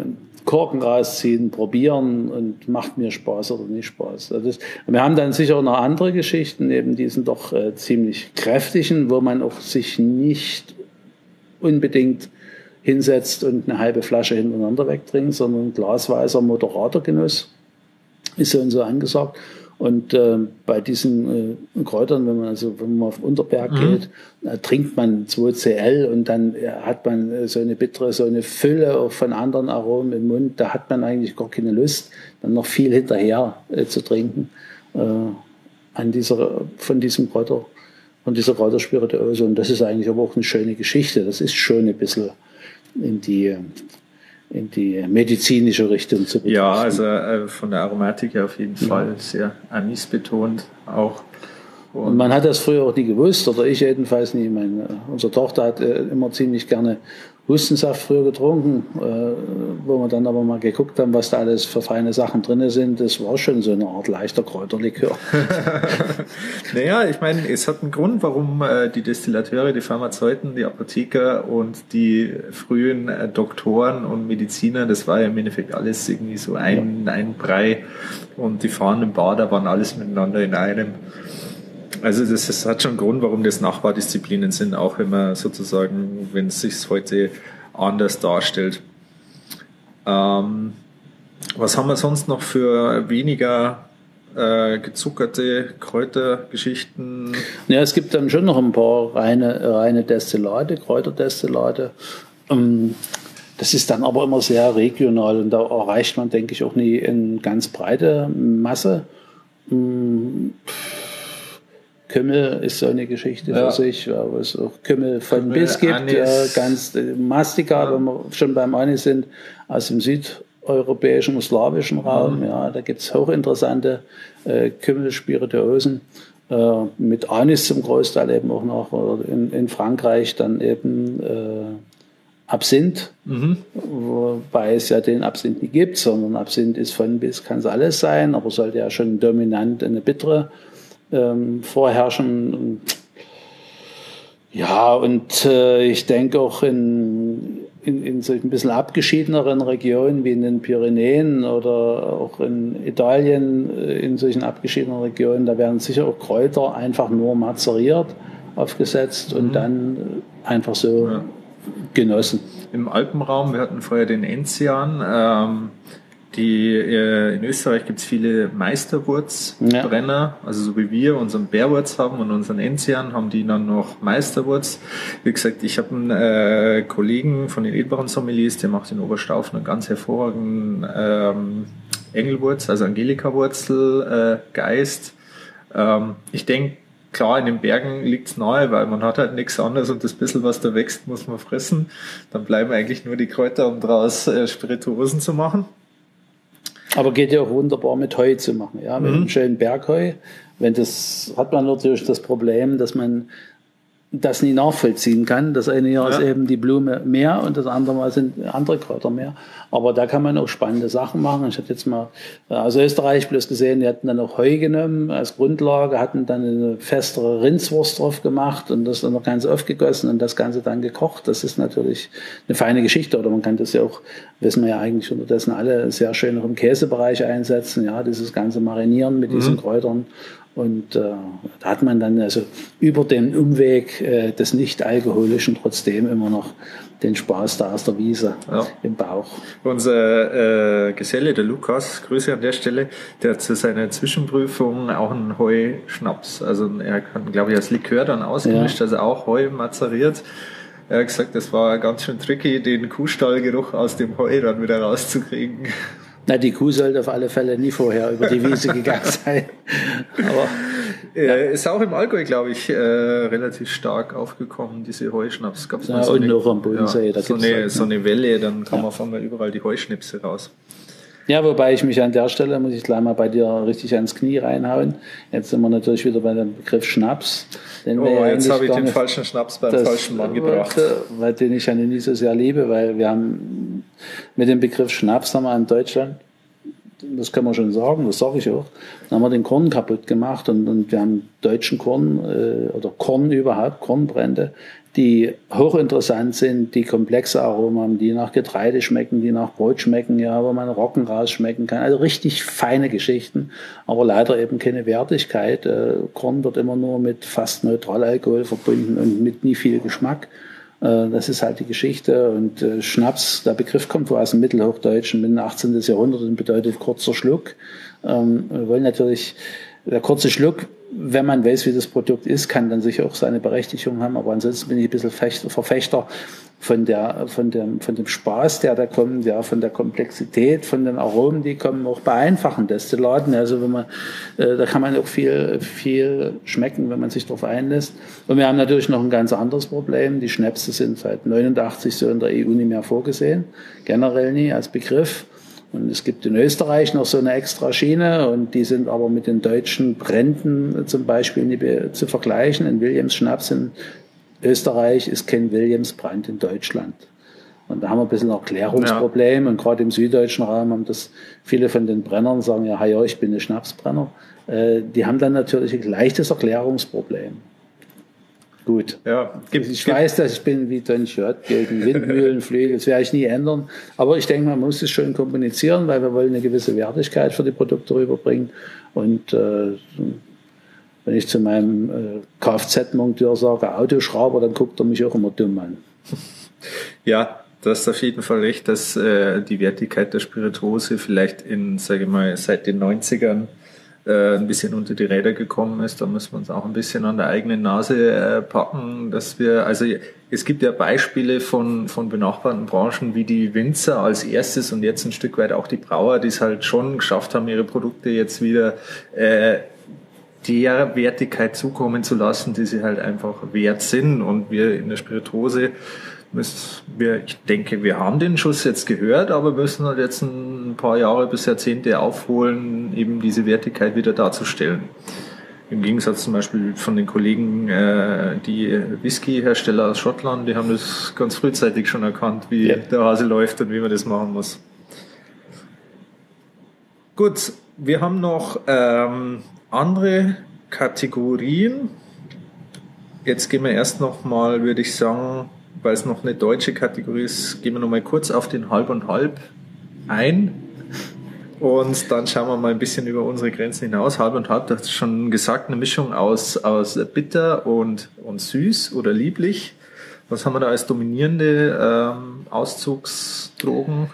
Korken rausziehen, probieren und macht mir Spaß oder nicht Spaß. Das, wir haben dann sicher noch andere Geschichten, neben diesen doch äh, ziemlich kräftigen, wo man auch sich nicht unbedingt hinsetzt und eine halbe Flasche hintereinander wegtrinkt, sondern glasweiser moderater Genuss ist so und so angesagt. Und äh, bei diesen äh, Kräutern, wenn man also wenn man auf Unterberg mhm. geht, äh, trinkt man 2CL und dann äh, hat man äh, so eine bittere, so eine Fülle auch von anderen Aromen im Mund. Da hat man eigentlich gar keine Lust, dann noch viel hinterher äh, zu trinken an dieser, von diesem Kräuter, von dieser Kräuterspirituose. Und das ist eigentlich aber auch eine schöne Geschichte. Das ist schon ein bisschen in die in die medizinische Richtung zu betrachten. Ja, also äh, von der Aromatik her auf jeden ja. Fall sehr anisbetont auch. Und man hat das früher auch nie gewusst, oder ich jedenfalls nie. Meine, unsere Tochter hat äh, immer ziemlich gerne Hustensaft früher getrunken, äh, wo wir dann aber mal geguckt haben, was da alles für feine Sachen drin sind. Das war schon so eine Art leichter Kräuterlikör. [LAUGHS] naja, ich meine, es hat einen Grund, warum äh, die Destillateure, die Pharmazeuten, die Apotheker und die frühen äh, Doktoren und Mediziner, das war ja im Endeffekt alles irgendwie so ein, ein Brei und die fahrenden Bader waren alles miteinander in einem. Also das, das hat schon einen Grund, warum das Nachbardisziplinen sind, auch wenn man sozusagen, wenn es sich heute anders darstellt. Ähm, was haben wir sonst noch für weniger äh, gezuckerte Kräutergeschichten? Ja, es gibt dann schon noch ein paar reine, reine Destillate, Kräuterdestillate. Ähm, das ist dann aber immer sehr regional und da erreicht man, denke ich, auch nie eine ganz breite Masse. Ähm, Kümmel ist so eine Geschichte ja. für sich, wo es auch Kümmel von Kümmel, bis gibt, Anis. ganz äh, Mastika, ja. wenn wir schon beim Anis sind, aus dem südeuropäischen, slawischen Raum. Mhm. Ja, da gibt's hochinteressante äh, Kümmel-Spirituosen äh, mit Anis zum Großteil eben auch noch, oder in, in Frankreich dann eben äh, Absinth, mhm. wobei es ja den Absinth nicht gibt, sondern Absinth ist von bis, kann es alles sein, aber sollte ja schon dominant eine bittere ähm, vorherrschen. Ja, und äh, ich denke auch in, in, in solchen ein bisschen abgeschiedeneren Regionen wie in den Pyrenäen oder auch in Italien, äh, in solchen abgeschiedenen Regionen, da werden sicher auch Kräuter einfach nur mazeriert, aufgesetzt und mhm. dann einfach so ja. genossen. Im Alpenraum, wir hatten vorher den Enzian, ähm, die, äh, in Österreich gibt es viele Meisterwurzbrenner, ja. also so wie wir unseren Bärwurz haben und unseren Enzian, haben die dann noch Meisterwurz. Wie gesagt, ich habe einen äh, Kollegen von den Edbaren Sommeliers, der macht in Oberstaufen einen ganz hervorragenden ähm, Engelwurz, also Angelika-Wurzel, äh, Geist. Ähm, ich denke, klar, in den Bergen liegt's nahe, weil man hat halt nichts anderes und das bisschen, was da wächst, muss man fressen. Dann bleiben eigentlich nur die Kräuter, um daraus äh, Spirituosen zu machen. Aber geht ja auch wunderbar mit Heu zu machen, ja, mit mhm. einem schönen Bergheu. Wenn das, hat man natürlich das Problem, dass man das nie nachvollziehen kann. Das eine Jahr ja. ist eben die Blume mehr und das andere Mal sind andere Kräuter mehr. Aber da kann man auch spannende Sachen machen. Ich hatte jetzt mal aus Österreich bloß gesehen, die hatten dann auch Heu genommen als Grundlage, hatten dann eine festere Rindswurst drauf gemacht und das dann noch ganz aufgegossen und das Ganze dann gekocht. Das ist natürlich eine feine Geschichte. Oder man kann das ja auch, wissen wir ja eigentlich unterdessen alle, sehr schön auch im Käsebereich einsetzen. Ja, dieses ganze Marinieren mit mhm. diesen Kräutern und äh, da hat man dann also über den Umweg äh, des nicht-alkoholischen trotzdem immer noch den Spaß da aus der Wiese ja. im Bauch. Unser äh, Geselle, der Lukas, Grüße an der Stelle, der hat zu seiner Zwischenprüfung auch einen Heu-Schnaps. Also er hat, glaube ich, als Likör dann ausgemischt, ja. also auch Heu mazeriert. Er hat gesagt, das war ganz schön tricky, den Kuhstallgeruch aus dem Heu dann wieder rauszukriegen. Na, die Kuh sollte auf alle Fälle nie vorher über die Wiese [LAUGHS] gegangen sein. Aber ja. ist auch im Allgäu, glaube ich, äh, relativ stark aufgekommen, diese Heuschnaps. Gab's ja, so und noch am Bodensee. Ja, so, eine, halt, so eine Welle, dann kam ja. auf einmal überall die Heuschnipse raus. Ja, wobei ich mich an der Stelle, muss ich gleich mal bei dir richtig ans Knie reinhauen. Jetzt sind wir natürlich wieder bei dem Begriff Schnaps. Den oh, jetzt habe ich den falschen Schnaps beim falschen Mann gebracht. Weil den ich ja nie so sehr liebe, weil wir haben mit dem Begriff Schnaps haben wir in Deutschland, das kann man schon sagen, das sage ich auch, dann haben wir den Korn kaputt gemacht und, und wir haben deutschen Korn äh, oder Korn überhaupt, Kornbrände, die hochinteressant sind, die komplexe Aromen haben, die nach Getreide schmecken, die nach Brot schmecken, ja, wo man Rocken rausschmecken kann. Also richtig feine Geschichten, aber leider eben keine Wertigkeit. Äh, Korn wird immer nur mit fast Neutralalkohol verbunden und mit nie viel Geschmack. Äh, das ist halt die Geschichte. Und äh, Schnaps, der Begriff kommt wohl aus dem Mittelhochdeutschen, mit dem 18. Jahrhundert und bedeutet kurzer Schluck. Ähm, wir wollen natürlich, der kurze Schluck, wenn man weiß, wie das Produkt ist, kann dann sicher auch seine Berechtigung haben. Aber ansonsten bin ich ein bisschen Verfechter von der, von dem, von dem Spaß, der da kommt, ja, von der Komplexität, von den Aromen, die kommen, auch bei einfachen Destillaten. Also wenn man, äh, da kann man auch viel, viel schmecken, wenn man sich darauf einlässt. Und wir haben natürlich noch ein ganz anderes Problem. Die Schnäpse sind seit 89 so in der EU nicht mehr vorgesehen. Generell nie als Begriff. Und es gibt in Österreich noch so eine extra Schiene und die sind aber mit den deutschen Bränden zum Beispiel zu vergleichen. Ein Williams Schnaps in Österreich ist kein Williams Brand in Deutschland. Und da haben wir ein bisschen ein Erklärungsproblem. Ja. Und gerade im süddeutschen Raum haben das viele von den Brennern sagen, ja, ja, ich bin ein Schnapsbrenner. Äh, die haben dann natürlich ein leichtes Erklärungsproblem. Gut. Ja, gibt, ich gibt, weiß, dass ich bin wie Don Schott gegen Windmühlenflügel. [LAUGHS] Das werde ich nie ändern. Aber ich denke, man muss es schön kommunizieren, weil wir wollen eine gewisse Wertigkeit für die Produkte rüberbringen. Und äh, wenn ich zu meinem äh, Kfz-Monteur sage Autoschrauber, dann guckt er mich auch immer dumm an. Ja, Du hast auf jeden Fall recht, dass äh, die Wertigkeit der Spirituose vielleicht in, sage ich mal, seit den 90ern äh, ein bisschen unter die Räder gekommen ist. Da müssen wir uns auch ein bisschen an der eigenen Nase äh, packen, dass wir, also es gibt ja Beispiele von, von benachbarten Branchen wie die Winzer als erstes und jetzt ein Stück weit auch die Brauer, die es halt schon geschafft haben, ihre Produkte jetzt wieder äh, der Wertigkeit zukommen zu lassen, die sie halt einfach wert sind. Und wir in der Spirituose wir, ich denke, wir haben den Schuss jetzt gehört, aber müssen halt jetzt ein paar Jahre bis Jahrzehnte aufholen, eben diese Wertigkeit wieder darzustellen. Im Gegensatz zum Beispiel von den Kollegen, äh, die Whisky-Hersteller aus Schottland, die haben das ganz frühzeitig schon erkannt, wie ja. der Hase läuft und wie man das machen muss. Gut, wir haben noch ähm, andere Kategorien. Jetzt gehen wir erst noch mal, würde ich sagen, weil es noch eine deutsche Kategorie ist, gehen wir noch mal kurz auf den Halb und Halb ein. Und dann schauen wir mal ein bisschen über unsere Grenzen hinaus. Halb und halb, das ist schon gesagt, eine Mischung aus, aus bitter und, und süß oder lieblich. Was haben wir da als dominierende ähm, Auszugsdrogen?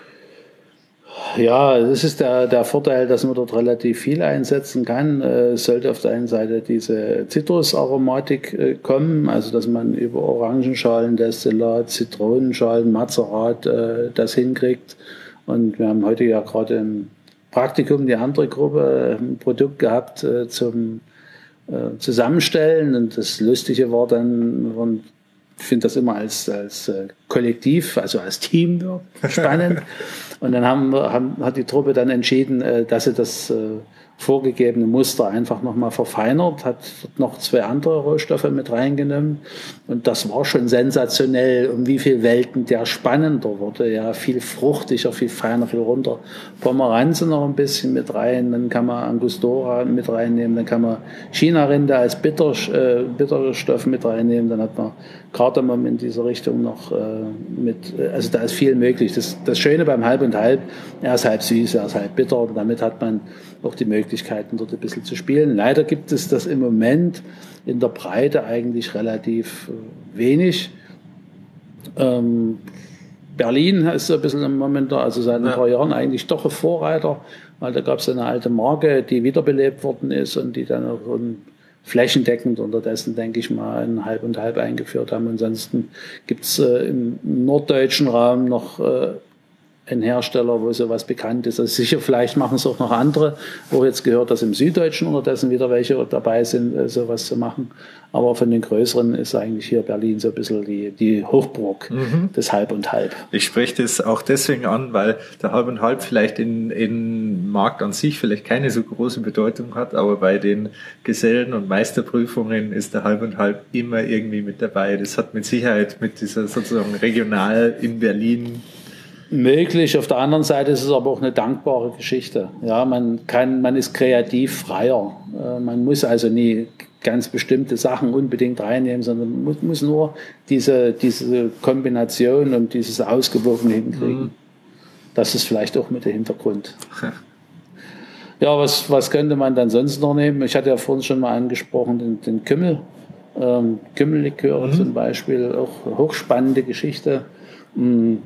Ja, das ist der, der Vorteil, dass man dort relativ viel einsetzen kann. Äh, es sollte auf der einen Seite diese Zitrusaromatik äh, kommen, also dass man über Orangenschalen, Destillat, Zitronenschalen, Mazerat äh, das hinkriegt. Und wir haben heute ja gerade im Praktikum die andere Gruppe ein Produkt gehabt zum Zusammenstellen. Und das Lustige war dann, ich finde das immer als, als Kollektiv, also als Team spannend. [LAUGHS] Und dann haben, haben, hat die Truppe dann entschieden, äh, dass sie das äh, vorgegebene Muster einfach nochmal verfeinert, hat noch zwei andere Rohstoffe mit reingenommen. Und das war schon sensationell, um wie viel Welten der spannender wurde. Ja, viel fruchtiger, viel feiner, viel runter. Pomeranze noch ein bisschen mit rein, dann kann man Angostura mit reinnehmen, dann kann man China-Rinde als Bitter, äh, Bitterstoff mit reinnehmen, dann hat man Kardamom in dieser Richtung noch äh, mit, also da ist viel möglich. Das, das Schöne beim Halb und Halb, er ist halb süß, er ist halb bitter und damit hat man auch die Möglichkeiten, dort ein bisschen zu spielen. Leider gibt es das im Moment in der Breite eigentlich relativ äh, wenig. Ähm, Berlin ist so ein bisschen im Moment da, also seit ein paar Jahren eigentlich doch ein Vorreiter, weil da gab es eine alte Marke, die wiederbelebt worden ist und die dann auch flächendeckend unterdessen, denke ich mal, ein Halb und Halb eingeführt haben. Ansonsten gibt's äh, im norddeutschen Raum noch äh, ein Hersteller, wo sowas bekannt ist. Also sicher, vielleicht machen es auch noch andere, wo jetzt gehört, dass im Süddeutschen unterdessen wieder welche dabei sind, äh, sowas zu machen. Aber von den größeren ist eigentlich hier Berlin so ein bisschen die, die Hochburg mhm. des Halb und Halb. Ich spreche das auch deswegen an, weil der Halb und Halb vielleicht in, in Markt an sich vielleicht keine so große Bedeutung hat, aber bei den Gesellen- und Meisterprüfungen ist der Halb und Halb immer irgendwie mit dabei. Das hat mit Sicherheit mit dieser sozusagen regional in Berlin möglich. Auf der anderen Seite ist es aber auch eine dankbare Geschichte. Ja, man kann, man ist kreativ freier. Äh, man muss also nie ganz bestimmte Sachen unbedingt reinnehmen, sondern muss, muss nur diese, diese Kombination und dieses Ausgewogene hinkriegen. Mhm. Das ist vielleicht auch mit der Hintergrund. [LAUGHS] Ja, was, was könnte man dann sonst noch nehmen? Ich hatte ja vorhin schon mal angesprochen, den, den Kümmel. Ähm, Kümmelliköre mhm. zum Beispiel, auch hochspannende Geschichte. Mhm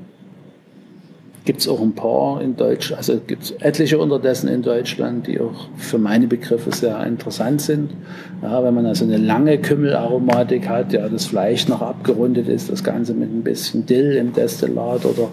gibt es auch ein paar in Deutschland, also gibt es etliche unterdessen in Deutschland, die auch für meine Begriffe sehr interessant sind. Ja, wenn man also eine lange Kümmelaromatik hat, ja, das Fleisch noch abgerundet ist, das Ganze mit ein bisschen Dill im Destillat oder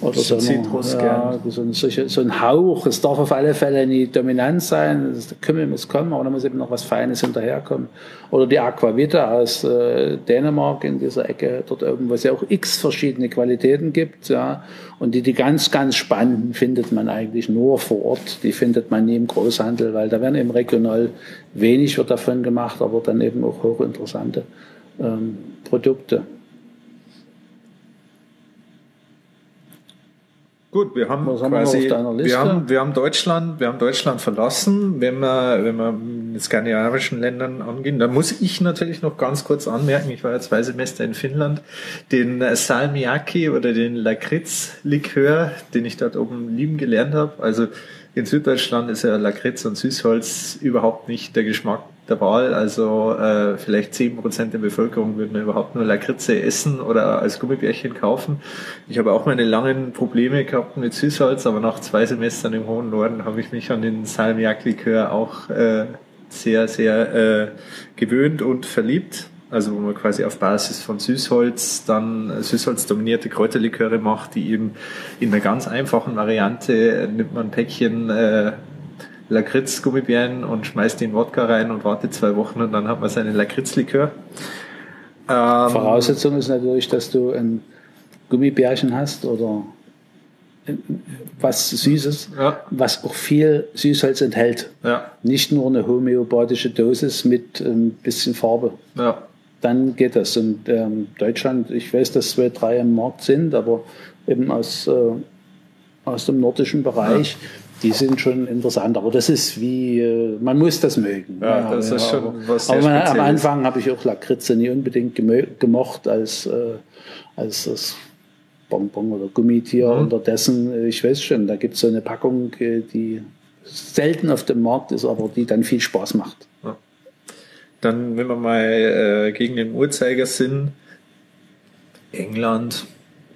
oder so, Zitrus, ja, so, ein, so ein Hauch. Es darf auf alle Fälle nie dominant sein. Der Kümmel muss kommen, aber da muss eben noch was Feines hinterherkommen. Oder die Aquavita aus äh, Dänemark in dieser Ecke dort oben, wo es ja auch x verschiedene Qualitäten gibt. Ja. Und die, die ganz, ganz spannenden findet man eigentlich nur vor Ort. Die findet man nie im Großhandel, weil da werden eben regional wenig wird davon gemacht, aber dann eben auch hochinteressante ähm, Produkte. Gut, wir haben Was quasi, haben wir, wir, haben, wir haben Deutschland, wir haben Deutschland verlassen. Wenn wir, wenn wir mit skandinavischen Ländern angehen, da muss ich natürlich noch ganz kurz anmerken, ich war ja zwei Semester in Finnland, den Salmiakki oder den Lakritz-Likör, den ich dort oben lieben gelernt habe. Also in Süddeutschland ist ja Lakritz und Süßholz überhaupt nicht der Geschmack der Wahl. Also äh, vielleicht zehn Prozent der Bevölkerung würden überhaupt nur Lakritze essen oder als Gummibärchen kaufen. Ich habe auch meine langen Probleme gehabt mit Süßholz, aber nach zwei Semestern im hohen Norden habe ich mich an den Salmiak-Likör auch äh, sehr, sehr äh, gewöhnt und verliebt. Also wo man quasi auf Basis von Süßholz dann Süßholz dominierte Kräuterliköre macht, die eben in einer ganz einfachen Variante nimmt man ein Päckchen äh, Lakritz-Gummibären und schmeißt den Wodka rein und wartet zwei Wochen und dann hat man seinen Lakritzlikör. Ähm, Voraussetzung ist natürlich, dass du ein Gummibärchen hast oder was Süßes, ja. was auch viel Süßholz enthält. Ja. Nicht nur eine homöopathische Dosis mit ein bisschen Farbe. Ja. Dann geht das. Und ähm, Deutschland, ich weiß, dass zwei, drei im Markt sind, aber eben aus, äh, aus dem nordischen Bereich die sind schon interessant. Aber das ist wie, äh, man muss das mögen. Ja, ja das ja, ist schon aber, was sehr Aber man, am Anfang habe ich auch Lakritze nie unbedingt gemocht als, äh, als das Bonbon oder Gummitier. Mhm. Unterdessen, ich weiß schon, da gibt es so eine Packung, äh, die selten auf dem Markt ist, aber die dann viel Spaß macht. Ja. Dann, wenn wir mal äh, gegen den Uhrzeigersinn, England,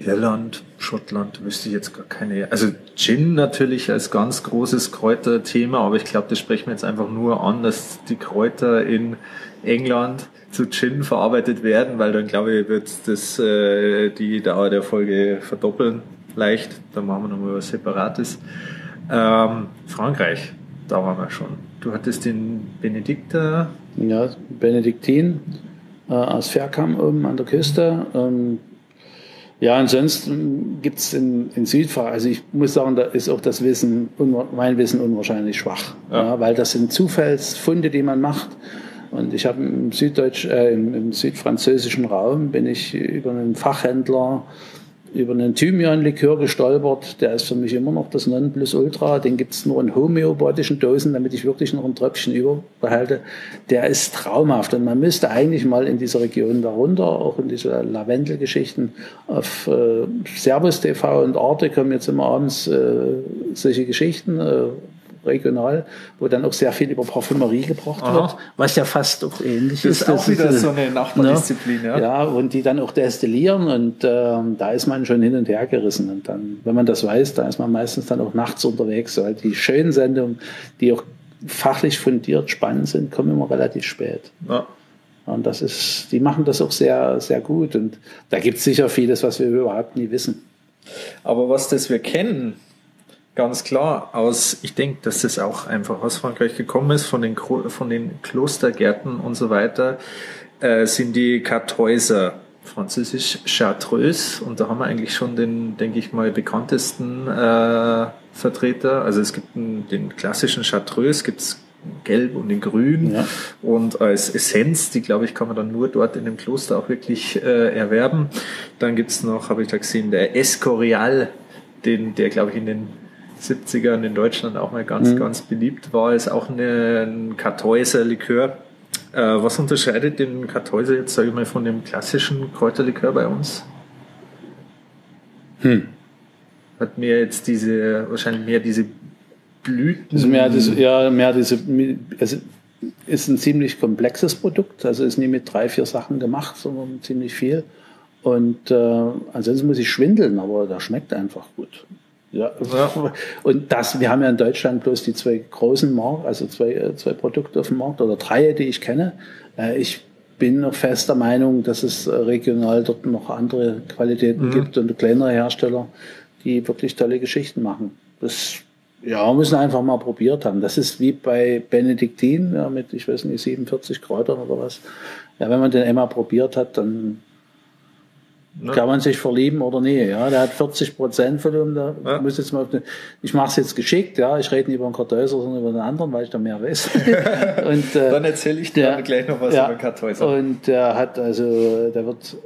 Irland, Schottland wüsste ich jetzt gar keine. Also Gin natürlich als ganz großes Kräuterthema, aber ich glaube, das sprechen wir jetzt einfach nur an, dass die Kräuter in England zu Gin verarbeitet werden, weil dann glaube ich, wird das äh, die Dauer der Folge verdoppeln. Leicht, dann machen wir nochmal was Separates. Ähm, Frankreich, da waren wir schon. Du hattest den Benedikter. Ja, Benediktin äh, aus Ferkam oben an der Küste. Ähm, ja, ansonsten gibt's in, in Südfrankreich, also ich muss sagen, da ist auch das Wissen, mein Wissen unwahrscheinlich schwach, ja. ja weil das sind Zufallsfunde, die man macht. Und ich habe im Süddeutsch, äh, im, im südfranzösischen Raum bin ich über einen Fachhändler über einen Thymian-Likör gestolpert. Der ist für mich immer noch das Nonplusultra. Den gibt es nur in homöopathischen Dosen, damit ich wirklich noch ein Tröpfchen überbehalte. Der ist traumhaft. Und man müsste eigentlich mal in dieser Region darunter, auch in diese Lavendel-Geschichten, auf äh, Servus TV und Arte kommen jetzt immer abends äh, solche Geschichten. Äh, regional, wo dann auch sehr viel über Parfümerie gebracht Aha. wird, was ja fast auch ähnlich das ist. Das ist auch wieder so eine Nachbardisziplin, ja. Ja, und die dann auch destillieren und ähm, da ist man schon hin und her gerissen. Und dann, wenn man das weiß, da ist man meistens dann auch nachts unterwegs, weil die schönen Sendungen, die auch fachlich fundiert spannend sind, kommen immer relativ spät. Ja. Und das ist, die machen das auch sehr, sehr gut. Und da gibt es sicher vieles, was wir überhaupt nie wissen. Aber was das wir kennen, ganz klar aus, ich denke, dass das auch einfach aus Frankreich gekommen ist, von den, von den Klostergärten und so weiter, äh, sind die Kartäuser, französisch Chartreuse, und da haben wir eigentlich schon den, denke ich mal, bekanntesten äh, Vertreter. Also es gibt einen, den klassischen Chartreuse, gibt's gelb und in grün ja. und als Essenz, die glaube ich kann man dann nur dort in dem Kloster auch wirklich äh, erwerben. Dann gibt's noch, habe ich da gesehen, der Escorial, den, der glaube ich in den 70ern in Deutschland auch mal ganz, mhm. ganz beliebt war, ist auch eine, ein Kartäuser Likör. Äh, was unterscheidet den Kartäuser jetzt, sage ich mal, von dem klassischen Kräuterlikör bei uns? Hm. Hat mehr jetzt diese, wahrscheinlich mehr diese Blüten. Also mehr diese, ja, mehr diese, also ist ein ziemlich komplexes Produkt, also ist nie mit drei, vier Sachen gemacht, sondern ziemlich viel. Und äh, ansonsten muss ich schwindeln, aber der schmeckt einfach gut. Ja. [LAUGHS] Und das, wir haben ja in Deutschland bloß die zwei großen Markt, also zwei, äh, zwei Produkte auf dem Markt oder drei, die ich kenne. Äh, ich bin noch fester Meinung, dass es äh, regional dort noch andere Qualitäten mhm. gibt und kleinere Hersteller, die wirklich tolle Geschichten machen. Das ja, wir müssen einfach mal probiert haben. Das ist wie bei Benediktin ja, mit, ich weiß nicht, 47 Kräutern oder was. Ja, wenn man den einmal probiert hat, dann Ne? Kann man sich verlieben oder nie, ja. Der hat 40 Prozent Volumen, da ja. muss jetzt mal den, ich mache es jetzt geschickt, ja. Ich rede nicht über einen Kartäuser, sondern über den anderen, weil ich da mehr weiß. [LAUGHS] und, äh, Dann erzähle ich dir gleich noch was ja, über Kartäuser. Und der hat also, der wird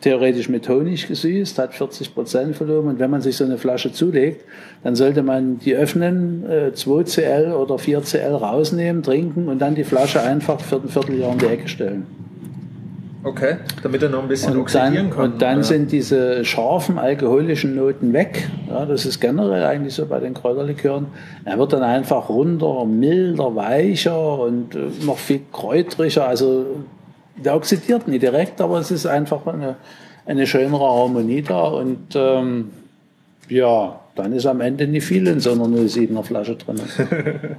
theoretisch mit Honig gesüßt, hat 40 Prozent Volumen. Und wenn man sich so eine Flasche zulegt, dann sollte man die öffnen, äh, 2cl oder 4cl rausnehmen, trinken und dann die Flasche einfach für ein Vierteljahr in die Ecke stellen. Okay, damit er noch ein bisschen und oxidieren dann, kann. Und dann ja. sind diese scharfen alkoholischen Noten weg. Ja, das ist generell eigentlich so bei den Kräuterlikören. Er wird dann einfach runter, milder, weicher und äh, noch viel kräutriger. Also der oxidiert nicht direkt, aber es ist einfach eine, eine schönere Harmonie da. Und ähm, ja, dann ist am Ende nicht viel in so einer 07er Flasche drin. [LAUGHS]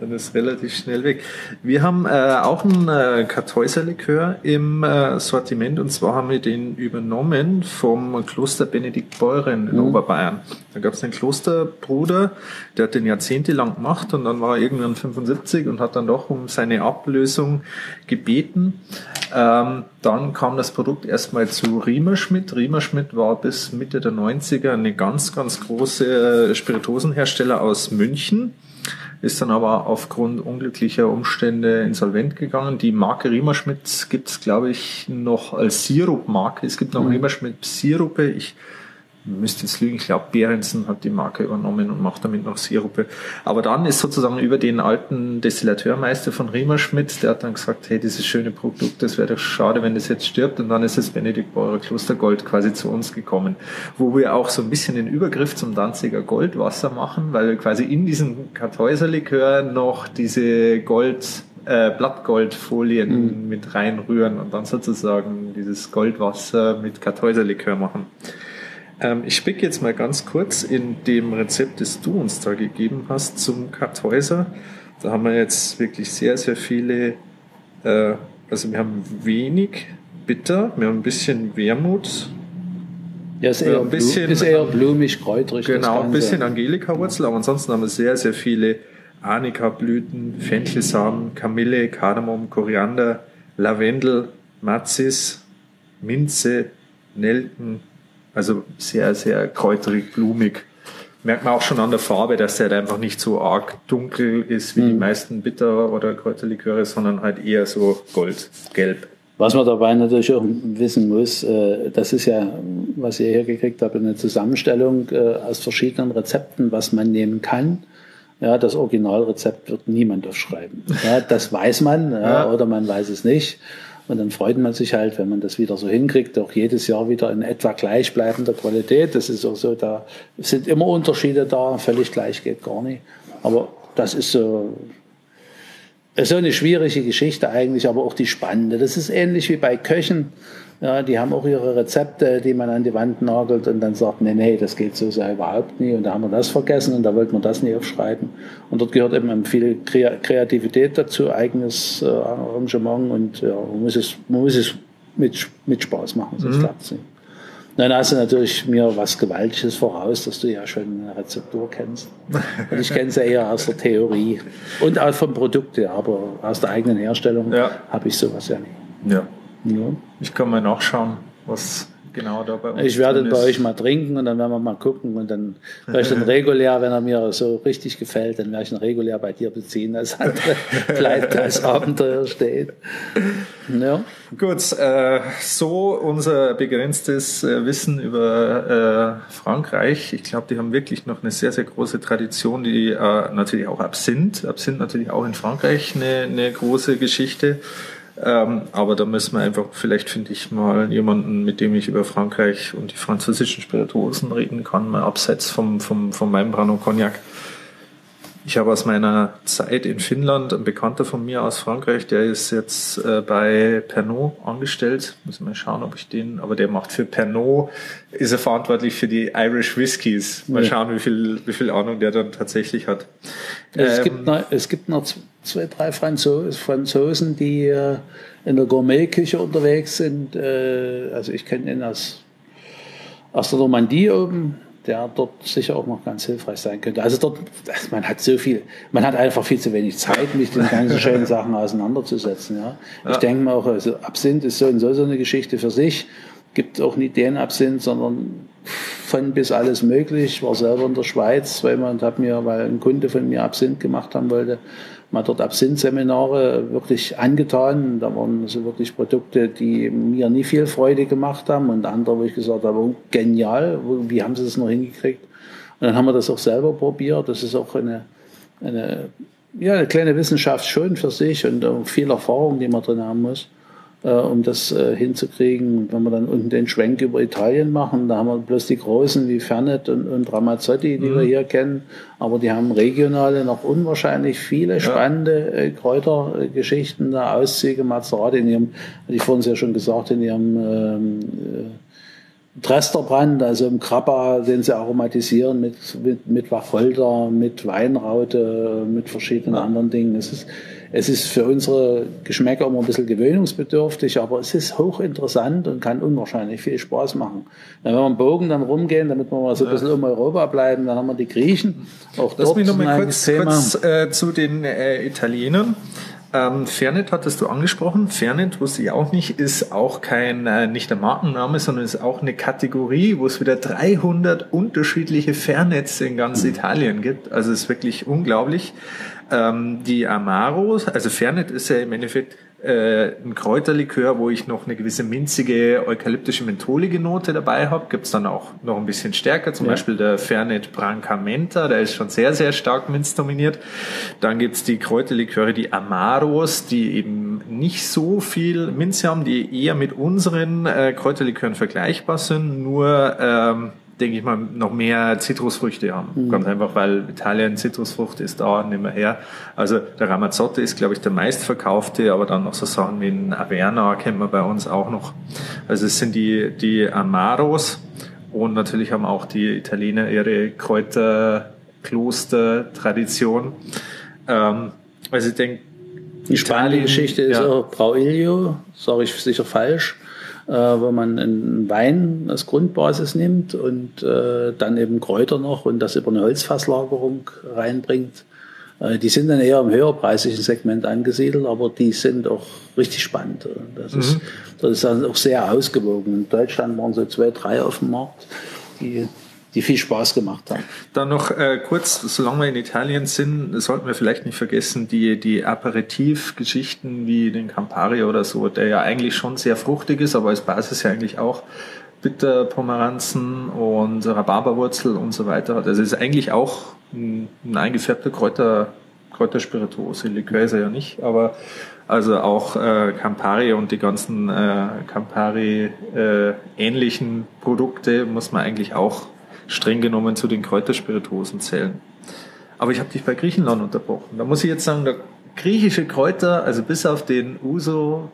Dann ist relativ schnell weg. Wir haben äh, auch einen äh, Kartäuserlikör im äh, Sortiment und zwar haben wir den übernommen vom Kloster Benedikt Beuren in mhm. Oberbayern. Da gab es einen Klosterbruder, der hat den jahrzehntelang gemacht und dann war er irgendwann 75 und hat dann doch um seine Ablösung gebeten. Ähm, dann kam das Produkt erstmal zu Riemerschmidt. Riemerschmidt war bis Mitte der 90er eine ganz, ganz große äh, Spirituosenhersteller aus München ist dann aber aufgrund unglücklicher Umstände insolvent gegangen. Die Marke Riemerschmidt gibt es, glaube ich, noch als Sirup-Marke. Es gibt noch mhm. Riemerschmidt Sirupe. Ich müsste jetzt lügen, ich glaube, Behrensen hat die Marke übernommen und macht damit noch Sirupe. Aber dann ist sozusagen über den alten Destillateurmeister von Riemerschmidt, der hat dann gesagt, hey, dieses schöne Produkt, das wäre doch schade, wenn das jetzt stirbt. Und dann ist das Benedikt Beurer Klostergold quasi zu uns gekommen, wo wir auch so ein bisschen den Übergriff zum Danziger Goldwasser machen, weil wir quasi in diesem Kartäuserlikör noch diese Gold äh, Blattgoldfolien mhm. mit reinrühren und dann sozusagen dieses Goldwasser mit Kartäuserlikör machen. Ähm, ich spicke jetzt mal ganz kurz in dem Rezept, das du uns da gegeben hast zum Kartäuser. Da haben wir jetzt wirklich sehr, sehr viele, äh, also wir haben wenig bitter, wir haben ein bisschen Wermut. Ja, ist eher, ein bisschen, ist eher blumig, kräutrig. Genau, ein bisschen Angelika-Wurzel, aber ansonsten haben wir sehr, sehr viele Arnika-Blüten, Fenchelsamen, Kamille, Kardamom, Koriander, Lavendel, Mazis, Minze, Nelken, also sehr, sehr kräuterig, blumig. Merkt man auch schon an der Farbe, dass der halt einfach nicht so arg dunkel ist wie mhm. die meisten Bitter- oder Kräuterliköre, sondern halt eher so goldgelb. Was man dabei natürlich auch wissen muss, äh, das ist ja, was ihr hier gekriegt habt, eine Zusammenstellung äh, aus verschiedenen Rezepten, was man nehmen kann. Ja, das Originalrezept wird niemand aufschreiben. Ja, das weiß man ja, ja. oder man weiß es nicht. Und dann freut man sich halt, wenn man das wieder so hinkriegt, auch jedes Jahr wieder in etwa gleichbleibender Qualität. Das ist auch so, da sind immer Unterschiede da, völlig gleich geht gar nicht. Aber das ist so, so eine schwierige Geschichte eigentlich, aber auch die spannende. Das ist ähnlich wie bei Köchen. Ja, die haben auch ihre Rezepte, die man an die Wand nagelt und dann sagt, nee, nee, das geht so sehr überhaupt nie und da haben wir das vergessen und da wollten wir das nie aufschreiben. Und dort gehört eben viel Kreativität dazu, eigenes äh, Arrangement und ja, man muss es, man muss es mit, mit Spaß machen, sonst mhm. klappt es nicht. Dann hast du natürlich mir was Gewaltiges voraus, dass du ja schon eine Rezeptur kennst. Und ich kenne sie eher aus der Theorie und auch vom Produkt, aber aus der eigenen Herstellung ja. habe ich sowas ja nicht. Ja. Ja. Ich kann mal nachschauen, was genau da bei uns Ich werde bei euch mal trinken und dann werden wir mal gucken und dann werde ich dann regulär, wenn er mir so richtig gefällt, dann werde ich ihn regulär bei dir beziehen, als andere [LAUGHS] vielleicht als Abenteuer steht. Ja. Gut, äh, so unser begrenztes äh, Wissen über äh, Frankreich. Ich glaube, die haben wirklich noch eine sehr, sehr große Tradition, die äh, natürlich auch Absinth. Absinth natürlich auch in Frankreich eine, eine große Geschichte. Ähm, aber da müssen wir einfach, vielleicht finde ich mal jemanden, mit dem ich über Frankreich und die französischen Spirituosen reden kann, mal abseits vom, vom, vom meinem Brano Cognac. Ich habe aus meiner Zeit in Finnland ein Bekannter von mir aus Frankreich, der ist jetzt äh, bei Pernod angestellt. Muss mal schauen, ob ich den, aber der macht für Pernod, ist er verantwortlich für die Irish Whiskies. Mal ja. schauen, wie viel, wie viel Ahnung der dann tatsächlich hat. Es, ähm, gibt, noch, es gibt noch zwei, drei Franzosen, die äh, in der Gourmetküche unterwegs sind. Äh, also ich kenne ihn aus, aus der Normandie oben der dort sicher auch noch ganz hilfreich sein könnte. Also dort, man hat so viel, man hat einfach viel zu wenig Zeit, mich den ganzen [LAUGHS] schönen Sachen auseinanderzusetzen. Ja. Ich ja. denke mal auch, also Absinth ist so und so so eine Geschichte für sich. Gibt auch nicht den Absinth, sondern von bis alles möglich. Ich war selber in der Schweiz zweimal und habe mir, weil ein Kunde von mir Absinth gemacht haben wollte, mal dort Absinth-Seminare wirklich angetan. Da waren so wirklich Produkte, die mir nie viel Freude gemacht haben und andere, wo ich gesagt habe, oh, genial, wie haben sie das noch hingekriegt? Und dann haben wir das auch selber probiert. Das ist auch eine, eine, ja, eine kleine Wissenschaft schon für sich und viel Erfahrung, die man drin haben muss äh, um das äh, hinzukriegen. Wenn wir dann unten den Schwenk über Italien machen, da haben wir bloß die Großen wie Fernet und, und Ramazzotti, die mhm. wir hier kennen, aber die haben regionale noch unwahrscheinlich viele spannende äh, Kräutergeschichten, da Auszüge, Mazerat in ihrem, hatte ich vorhin ja schon gesagt, in ihrem ähm, äh, Tresterbrand, also im Krabba, den sie aromatisieren mit, mit, mit Wacholder, mit Weinraute, mit verschiedenen ja. anderen Dingen. Es ist, es ist für unsere Geschmäcker immer ein bisschen gewöhnungsbedürftig, aber es ist hochinteressant und kann unwahrscheinlich viel Spaß machen. Wenn wir im Bogen dann rumgehen, damit wir mal so ein bisschen um Europa bleiben, dann haben wir die Griechen. Auch Lass dort mich noch mal kurz, kurz äh, zu den äh, Italienern. Ähm, Fernet hattest du angesprochen. Fernet, wusste ich auch nicht, ist auch kein, äh, nicht der Markenname, sondern ist auch eine Kategorie, wo es wieder 300 unterschiedliche Fernets in ganz Italien gibt. Also ist wirklich unglaublich. Ähm, die Amaros, also Fernet ist ja im Endeffekt äh, ein Kräuterlikör, wo ich noch eine gewisse minzige eukalyptische mentholige Note dabei habe. Gibt's dann auch noch ein bisschen stärker, zum ja. Beispiel der Fernet Brancamenta, der ist schon sehr, sehr stark minzdominiert. Dann gibt's die Kräuterliköre, die Amaros, die eben nicht so viel Minze haben, die eher mit unseren äh, Kräuterlikören vergleichbar sind, nur ähm, denke ich mal, noch mehr Zitrusfrüchte haben. Mhm. Ganz einfach, weil Italien Zitrusfrucht ist da nicht mehr her. Also der Ramazzotti ist, glaube ich, der meistverkaufte, aber dann noch so Sachen wie ein Averna kennt man bei uns auch noch. Also es sind die, die Amaros und natürlich haben auch die Italiener ihre Kräuterkloster-Tradition. Ähm, also ich denke, die spannende Geschichte ist ja. auch Brauilio, sage ich sicher falsch äh, wo man einen Wein als Grundbasis nimmt und äh, dann eben Kräuter noch und das über eine Holzfasslagerung reinbringt. Äh, die sind dann eher im höherpreisigen Segment angesiedelt, aber die sind auch richtig spannend. Das, mhm. ist, das ist dann auch sehr ausgewogen. In Deutschland waren so zwei, drei auf dem Markt, die die viel Spaß gemacht haben. Dann noch äh, kurz, solange wir in Italien sind, sollten wir vielleicht nicht vergessen, die, die Aperitivgeschichten wie den Campari oder so, der ja eigentlich schon sehr fruchtig ist, aber als Basis ja eigentlich auch Bitterpomeranzen und Rhabarberwurzel und so weiter hat. Also ist eigentlich auch ein, ein eingefärbter Kräuter, Kräuterspirituose. Likör ist er ja nicht, aber also auch äh, Campari und die ganzen äh, Campari äh, ähnlichen Produkte muss man eigentlich auch streng genommen zu den Kräuterspirituosen zählen. Aber ich habe dich bei Griechenland unterbrochen. Da muss ich jetzt sagen, der griechische Kräuter, also bis auf den Uso,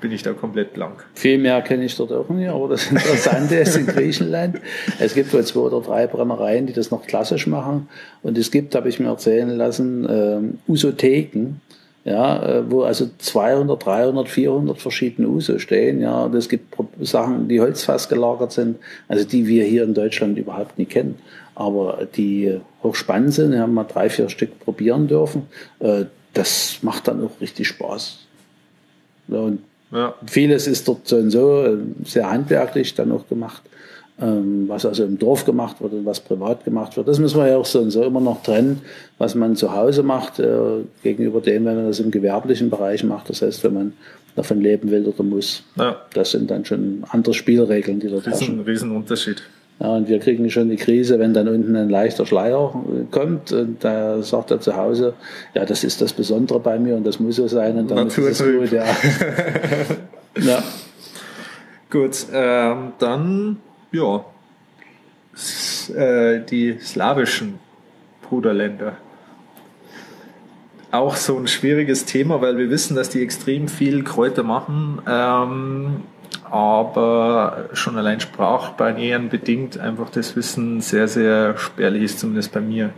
bin ich da komplett blank. Viel mehr kenne ich dort auch nicht, aber das Interessante ist in Griechenland, es gibt wohl zwei oder drei Brennereien, die das noch klassisch machen. Und es gibt, habe ich mir erzählen lassen, ähm, Usotheken, ja, äh, wo also 200, 300, 400 verschiedene Uso stehen, ja, und es gibt Sachen, die holzfass gelagert sind, also die wir hier in Deutschland überhaupt nicht kennen, aber die hochspannend sind, wir haben mal drei, vier Stück probieren dürfen, äh, das macht dann auch richtig Spaß. Und ja. vieles ist dort so und so äh, sehr handwerklich dann auch gemacht. Ähm, was also im Dorf gemacht wird und was privat gemacht wird. Das müssen wir ja auch so und so immer noch trennen, was man zu Hause macht äh, gegenüber dem, wenn man das im gewerblichen Bereich macht. Das heißt, wenn man davon leben will oder muss. Ja. Das sind dann schon andere Spielregeln, die dort herrschen. Das ist ein Riesenunterschied. Ja, und wir kriegen schon die Krise, wenn dann unten ein leichter Schleier kommt und da sagt er zu Hause, ja, das ist das Besondere bei mir und das muss so sein und dann Natur ist es gut. Ja. [LAUGHS] ja. Gut, ähm, dann ja, äh, die slawischen Bruderländer. Auch so ein schwieriges Thema, weil wir wissen, dass die extrem viel Kräuter machen, ähm, aber schon allein Sprachbarrieren bedingt einfach das Wissen sehr, sehr spärlich ist, zumindest bei mir.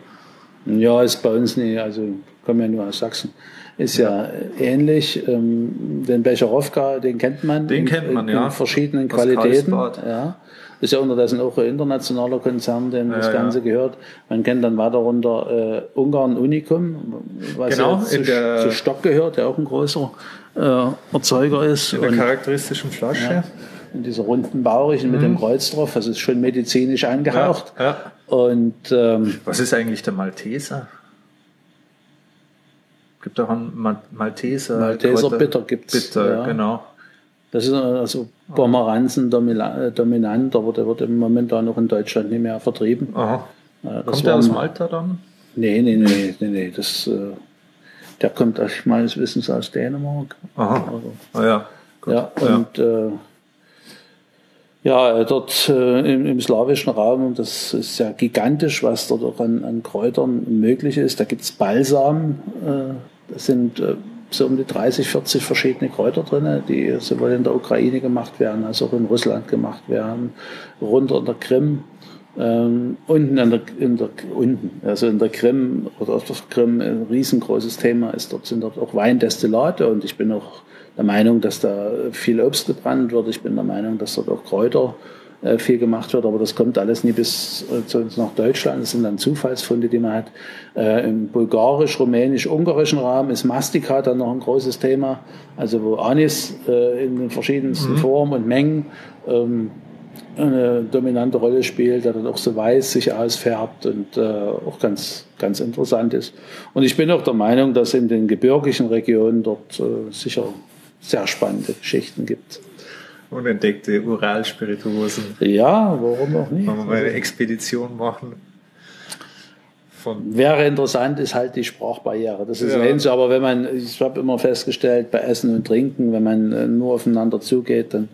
Ja, ist bei uns nicht, also kommen ja nur aus Sachsen. Ist ja, ja ähnlich. Ähm, den Becherowka, den kennt man. Den in, kennt man, in, ja. In verschiedenen aus Qualitäten. Ja. Ist ja unterdessen auch ein internationaler Konzern, dem ja, das Ganze ja. gehört. Man kennt dann weiter runter äh, Ungarn Unicum, was genau, ja zu, zu Stock gehört, der auch ein großer äh, Erzeuger ist. In der und, charakteristischen Flasche. Ja, in dieser runden Baurichen mhm. mit dem mhm. Kreuz drauf. Das ist schon medizinisch angehaucht. Und, ähm, Was ist eigentlich der Malteser? Gibt auch einen Malteser. Malteser. Bitter gibt's. Bitter, genau. Das ist also Pomeranzen dominant, aber der wird im Moment auch noch in Deutschland nicht mehr vertrieben. Aha. kommt der aus Malta dann? Nee, nee, nee, nee, nee. Das, äh, der kommt meines Wissens aus Dänemark. Aha. Also, ah, ja. Gut. Ja, und ja. Äh, ja, dort äh, im, im, slawischen Raum, das ist ja gigantisch, was dort auch an, an Kräutern möglich ist. Da gibt's Balsam, äh, das sind äh, so um die 30, 40 verschiedene Kräuter drin, die sowohl in der Ukraine gemacht werden, als auch in Russland gemacht werden, runter in der Krim. Ähm, unten, in der, in der, unten, also in der Krim oder auf der Krim ein riesengroßes Thema ist. Dort sind dort auch Weindestillate und ich bin auch der Meinung, dass da viel Obst gebrannt wird. Ich bin der Meinung, dass dort auch Kräuter äh, viel gemacht wird, aber das kommt alles nie bis äh, zu uns nach Deutschland. Das sind dann Zufallsfunde, die man hat. Äh, Im bulgarisch, rumänisch, ungarischen Rahmen ist Mastika dann noch ein großes Thema, also wo Anis äh, in den verschiedensten mhm. Formen und Mengen ähm, eine dominante Rolle spielt, der dann auch so weiß sich ausfärbt und äh, auch ganz, ganz interessant ist. Und ich bin auch der Meinung, dass in den gebirgigen Regionen dort äh, sicher sehr spannende Geschichten gibt. Unentdeckte Uralspirituosen. Ja, warum auch nicht? Wenn wir mal eine Expedition machen. Von Wäre interessant, ist halt die Sprachbarriere. Das ist ja. ähnlich, aber wenn man, ich habe immer festgestellt, bei Essen und Trinken, wenn man äh, nur aufeinander zugeht, dann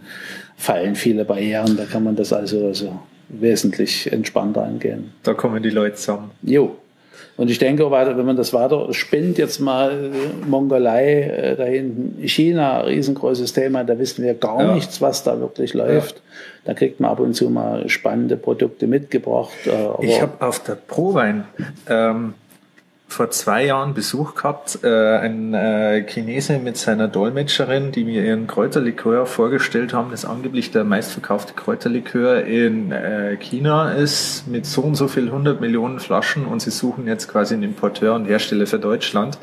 fallen viele Barrieren. Da kann man das also, also wesentlich entspannter angehen. Da kommen die Leute zusammen. Jo. Und ich denke, wenn man das weiter spinnt, jetzt mal äh, Mongolei äh, da hinten, China, riesengroßes Thema, da wissen wir gar ja. nichts, was da wirklich läuft. Ja. Da kriegt man ab und zu mal spannende Produkte mitgebracht. Äh, ich habe auf der Prowein ähm, vor zwei Jahren Besuch gehabt, äh, ein äh, Chinese mit seiner Dolmetscherin, die mir ihren Kräuterlikör vorgestellt haben, das angeblich der meistverkaufte Kräuterlikör in äh, China ist, mit so und so viel 100 Millionen Flaschen und sie suchen jetzt quasi einen Importeur und Hersteller für Deutschland.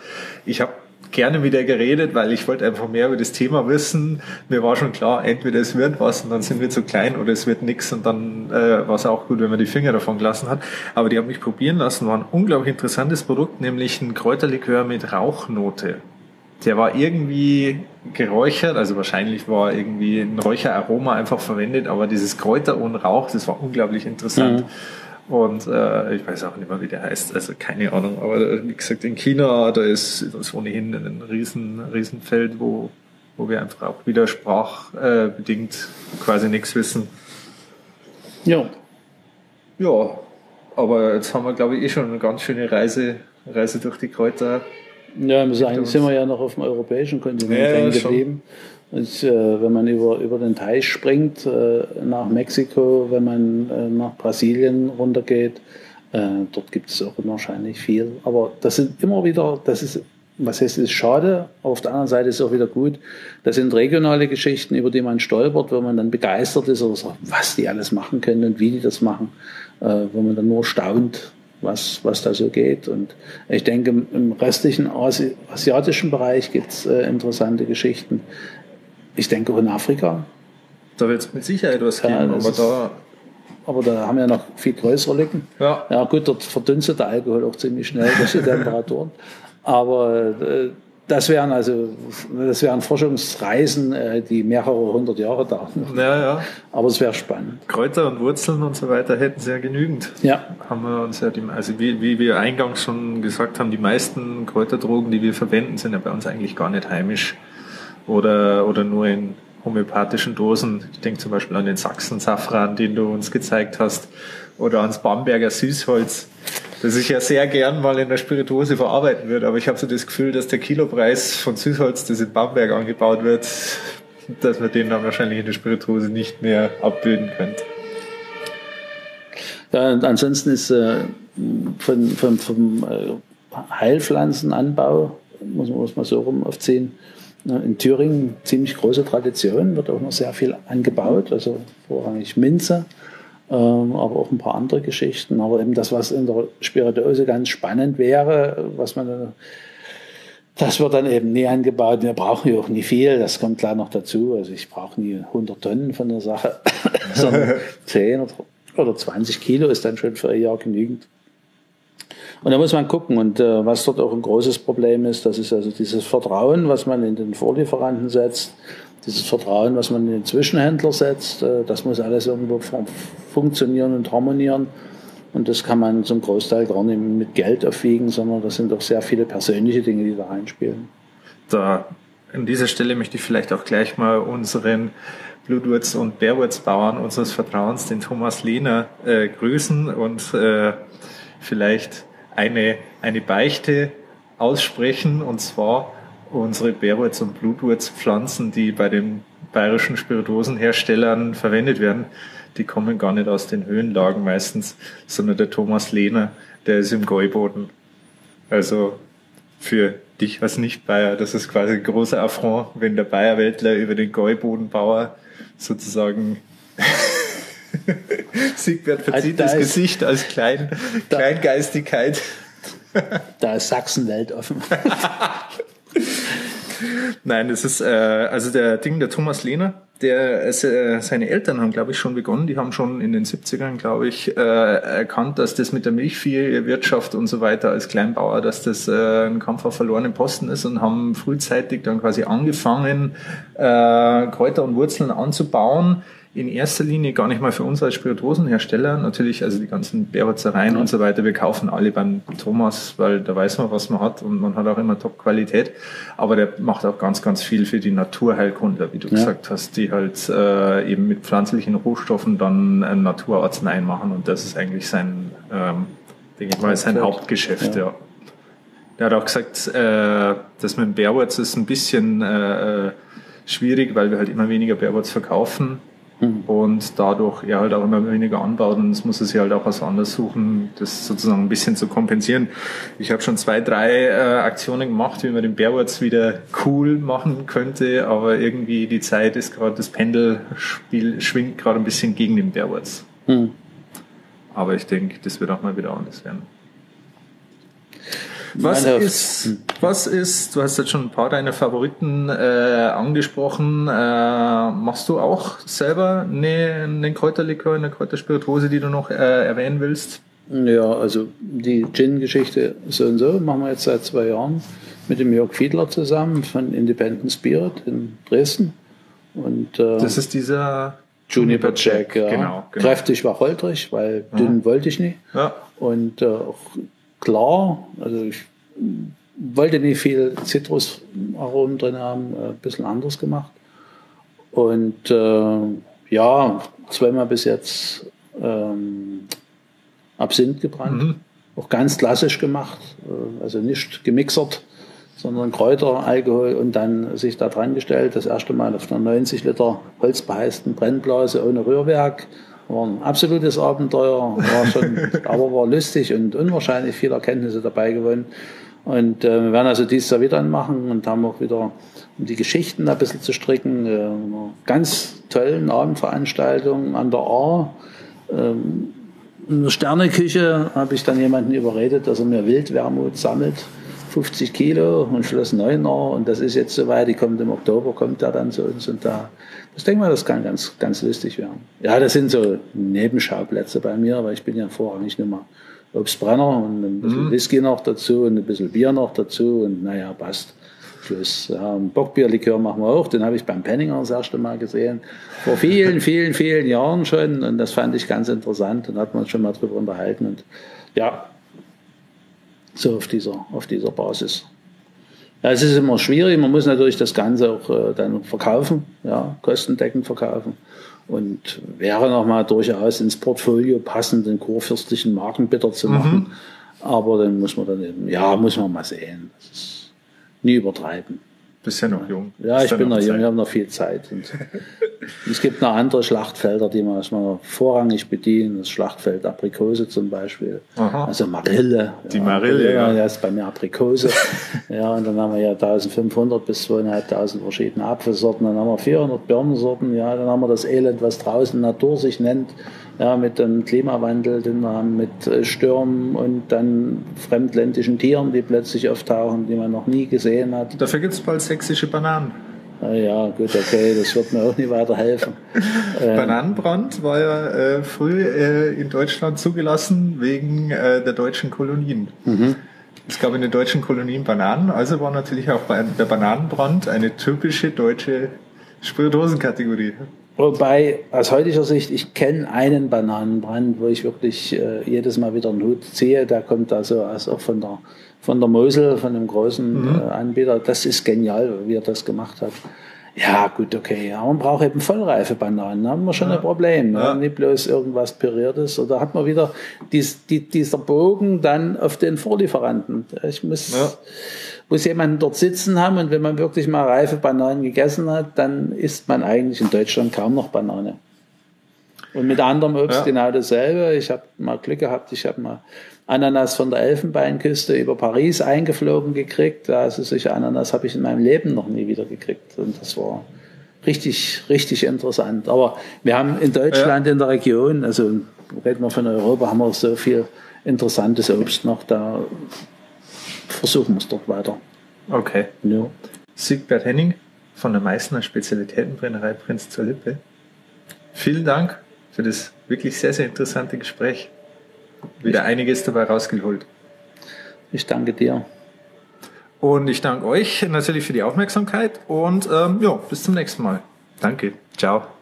Ich habe gerne wieder geredet, weil ich wollte einfach mehr über das Thema wissen. Mir war schon klar, entweder es wird was und dann sind wir zu klein oder es wird nichts und dann äh, war es auch gut, wenn man die Finger davon gelassen hat. Aber die haben mich probieren lassen, war ein unglaublich interessantes Produkt, nämlich ein Kräuterlikör mit Rauchnote. Der war irgendwie geräuchert, also wahrscheinlich war irgendwie ein Räucheraroma einfach verwendet, aber dieses Kräuter ohne Rauch, das war unglaublich interessant. Mhm. Und äh, ich weiß auch nicht mehr, wie der heißt, also keine Ahnung. Aber äh, wie gesagt, in China, da ist das ohnehin ein riesen, riesen Feld, wo, wo wir einfach auch wieder sprachbedingt quasi nichts wissen. Ja. Ja, aber jetzt haben wir, glaube ich, eh schon eine ganz schöne Reise, Reise durch die Kräuter. Ja, eigentlich sind wir ja noch auf dem europäischen Kontinent ja, geblieben. Und, äh, wenn man über, über den Teich springt äh, nach Mexiko, wenn man äh, nach Brasilien runtergeht, äh, dort gibt es auch unwahrscheinlich viel. Aber das sind immer wieder, das ist, was heißt, ist schade, auf der anderen Seite ist es auch wieder gut. Das sind regionale Geschichten, über die man stolpert, wo man dann begeistert ist oder sagt, was die alles machen können und wie die das machen, äh, wo man dann nur staunt, was, was da so geht. Und ich denke, im restlichen Asi asiatischen Bereich gibt es äh, interessante Geschichten ich denke auch in Afrika. Da wird es mit Sicherheit was geben, ja, aber da. Aber da haben wir noch viel größere Lücken. Ja. ja, gut, dort verdünstet der Alkohol auch ziemlich schnell durch die [LAUGHS] Temperaturen. Aber äh, das wären also, das wären Forschungsreisen, äh, die mehrere hundert Jahre dauern. Ja, ja. Aber es wäre spannend. Kräuter und Wurzeln und so weiter hätten sie ja genügend. Ja. Haben wir uns ja, die, also wie, wie wir eingangs schon gesagt haben, die meisten Kräuterdrogen, die wir verwenden, sind ja bei uns eigentlich gar nicht heimisch oder, oder nur in homöopathischen Dosen. Ich denke zum Beispiel an den Sachsen-Safran, den du uns gezeigt hast, oder ans Bamberger Süßholz, das ich ja sehr gern mal in der Spirituose verarbeiten würde. Aber ich habe so das Gefühl, dass der Kilopreis von Süßholz, das in Bamberg angebaut wird, dass wir den dann wahrscheinlich in der Spirituose nicht mehr abbilden können. Ja, und ansonsten ist äh, von, von, vom äh, Heilpflanzenanbau, muss man es mal so rum aufziehen, in Thüringen ziemlich große Tradition, wird auch noch sehr viel angebaut, also vorrangig Minze, ähm, aber auch ein paar andere Geschichten. Aber eben das, was in der Spirituose ganz spannend wäre, was man das wird dann eben nie angebaut. Wir brauchen ja auch nie viel. Das kommt klar noch dazu. Also ich brauche nie 100 Tonnen von der Sache, [LAUGHS] sondern [LAUGHS] 10 oder 20 Kilo ist dann schon für ein Jahr genügend. Und da muss man gucken. Und äh, was dort auch ein großes Problem ist, das ist also dieses Vertrauen, was man in den Vorlieferanten setzt, dieses Vertrauen, was man in den Zwischenhändler setzt. Äh, das muss alles irgendwo funktionieren und harmonieren. Und das kann man zum Großteil gar nicht mit Geld aufwiegen, sondern das sind doch sehr viele persönliche Dinge, die da reinspielen. Da, an dieser Stelle möchte ich vielleicht auch gleich mal unseren Blutwurz- und Bärwurzbauern unseres Vertrauens, den Thomas Lehner, äh, grüßen und äh, vielleicht eine, eine Beichte aussprechen. Und zwar unsere Bärwurz- und Blutwurzpflanzen, die bei den bayerischen Spirituosenherstellern verwendet werden, die kommen gar nicht aus den Höhenlagen meistens, sondern der Thomas Lehner, der ist im Gäuboden. Also für dich als Nicht-Bayer, das ist quasi ein großer Affront, wenn der Bayerweltler über den Gäubodenbauer sozusagen [LAUGHS] Siegbert verzieht das Gesicht als Klein, [LAUGHS] Kleingeistigkeit. [LAUGHS] Da ist Sachsen weltoffen. Nein, das ist äh, also der Ding der Thomas Lehner, der äh, seine Eltern haben, glaube ich, schon begonnen. Die haben schon in den 70ern, glaube ich, äh, erkannt, dass das mit der Milchviehwirtschaft und so weiter als Kleinbauer, dass das äh, ein Kampf auf verlorenen Posten ist und haben frühzeitig dann quasi angefangen, äh, Kräuter und Wurzeln anzubauen in erster Linie gar nicht mal für uns als Spirituosenhersteller. Natürlich, also die ganzen Bärwurzereien mhm. und so weiter, wir kaufen alle beim Thomas, weil da weiß man, was man hat und man hat auch immer Top-Qualität. Aber der macht auch ganz, ganz viel für die Naturheilkundler, wie du ja. gesagt hast, die halt äh, eben mit pflanzlichen Rohstoffen dann ein Naturarzneien machen und das ist eigentlich sein, ähm, denke ich mal, sein Hauptgeschäft, ja. ja. Der hat auch gesagt, äh, das mit dem Bärwurz ist ein bisschen äh, äh schwierig, weil wir halt immer weniger Bärwurz verkaufen Mhm. Und dadurch er halt auch immer weniger anbaut und es muss es sich halt auch was anderes suchen, das sozusagen ein bisschen zu kompensieren. Ich habe schon zwei, drei äh, Aktionen gemacht, wie man den Bärwurz wieder cool machen könnte, aber irgendwie die Zeit ist gerade, das Pendelspiel schwingt gerade ein bisschen gegen den Bärwurz. Mhm. Aber ich denke, das wird auch mal wieder anders werden. Was ist, was ist, du hast jetzt schon ein paar deiner Favoriten äh, angesprochen. Äh, machst du auch selber eine, einen Kräuterlikör, eine Kräuterspirituose, die du noch äh, erwähnen willst? Ja, also die Gin-Geschichte so und so machen wir jetzt seit zwei Jahren mit dem Jörg Fiedler zusammen von Independent Spirit in Dresden. Und, äh, das ist dieser Juniper Jack, ja. Genau, genau. Kräftig wacholtrig, weil dünn ja. wollte ich nicht. Ja. Und äh, auch klar. Also ich wollte nicht viel Zitrusaromen drin haben, ein bisschen anders gemacht. Und äh, ja, zweimal bis jetzt ähm, Absinth gebrannt. Mhm. Auch ganz klassisch gemacht, äh, also nicht gemixert, sondern Kräuter, Alkohol und dann sich da dran gestellt. Das erste Mal auf einer 90 Liter holzbeheizten Brennblase ohne Rührwerk war ein absolutes Abenteuer, war schon, [LAUGHS] aber war lustig und unwahrscheinlich viele Erkenntnisse dabei gewonnen. Und äh, wir werden also dieses Jahr wieder machen und haben auch wieder, um die Geschichten ein bisschen zu stricken, äh, eine ganz tollen Abendveranstaltung an der A. Ähm, in der Sterneküche habe ich dann jemanden überredet, dass er mir Wildwermut sammelt 50 Kilo und Schloss Neuner und das ist jetzt soweit, die kommt im Oktober, kommt er dann zu uns und da, das denke mal, das kann ganz, ganz lustig werden. Ja, das sind so Nebenschauplätze bei mir, aber ich bin ja vorrangig nur mal Obstbrenner und ein bisschen mhm. Whisky noch dazu und ein bisschen Bier noch dazu und naja, passt. Schluss. Ja, Bockbierlikör machen wir auch, den habe ich beim Penninger das erste Mal gesehen. Vor vielen, vielen, vielen Jahren schon und das fand ich ganz interessant und hat man schon mal drüber unterhalten und ja, so auf dieser, auf dieser Basis. Ja, es ist immer schwierig, man muss natürlich das Ganze auch äh, dann verkaufen, ja, kostendeckend verkaufen. Und wäre nochmal durchaus ins Portfolio passend, den kurfürstlichen Markenbitter zu machen. Mhm. Aber dann muss man dann eben, ja, muss man mal sehen. Das ist nie übertreiben. Bist ja noch jung. Ja, ich bin noch jung, ich habe noch viel Zeit. Und es gibt noch andere Schlachtfelder, die man erstmal vorrangig bedienen. Das Schlachtfeld Aprikose zum Beispiel. Aha. Also Marille. Die ja, Marille, ja. Das ist bei mir Aprikose. [LAUGHS] ja, und dann haben wir ja 1500 bis 2500 verschiedene Apfelsorten. Dann haben wir 400 Birnensorten. Ja, dann haben wir das Elend, was draußen Natur sich nennt ja, mit dem Klimawandel, den wir haben, mit äh, Stürmen und dann fremdländischen Tieren, die plötzlich auftauchen, die man noch nie gesehen hat. Dafür gibt es bald sächsische Bananen. Na ja, gut, okay, das wird mir auch nicht weiterhelfen. [LAUGHS] Bananenbrand war ja äh, früh äh, in Deutschland zugelassen wegen äh, der deutschen Kolonien. Mhm. Es gab in den deutschen Kolonien Bananen, also war natürlich auch der Bananenbrand eine typische deutsche Spirituosenkategorie. Wobei, aus heutiger Sicht, ich kenne einen Bananenbrand, wo ich wirklich äh, jedes Mal wieder einen Hut ziehe. Der kommt also, also auch von der, von der Mosel, von einem großen mhm. äh, Anbieter. Das ist genial, wie er das gemacht hat. Ja, gut, okay. Aber man braucht eben vollreife Bananen. Da haben wir schon ja. ein Problem. Ne? Ja. Nicht bloß irgendwas Püriertes. Oder hat man wieder dies, die, dieser Bogen dann auf den Vorlieferanten. Ich muss, ja muss jemanden dort sitzen haben und wenn man wirklich mal reife Bananen gegessen hat, dann isst man eigentlich in Deutschland kaum noch Banane. Und mit anderem Obst ja. genau dasselbe. Ich habe mal Glück gehabt, ich habe mal Ananas von der Elfenbeinküste über Paris eingeflogen gekriegt. Also solche Ananas habe ich in meinem Leben noch nie wieder gekriegt. Und das war richtig, richtig interessant. Aber wir haben in Deutschland ja. in der Region, also reden wir von Europa, haben wir so viel interessantes Obst noch. Da versuchen wir es dort weiter. Okay. Ja. Siegbert Henning von der Meißner Spezialitätenbrennerei Prinz zur Lippe. Vielen Dank für das wirklich sehr, sehr interessante Gespräch. Wieder einiges dabei rausgeholt. Ich danke dir. Und ich danke euch natürlich für die Aufmerksamkeit und ähm, ja, bis zum nächsten Mal. Danke. Ciao.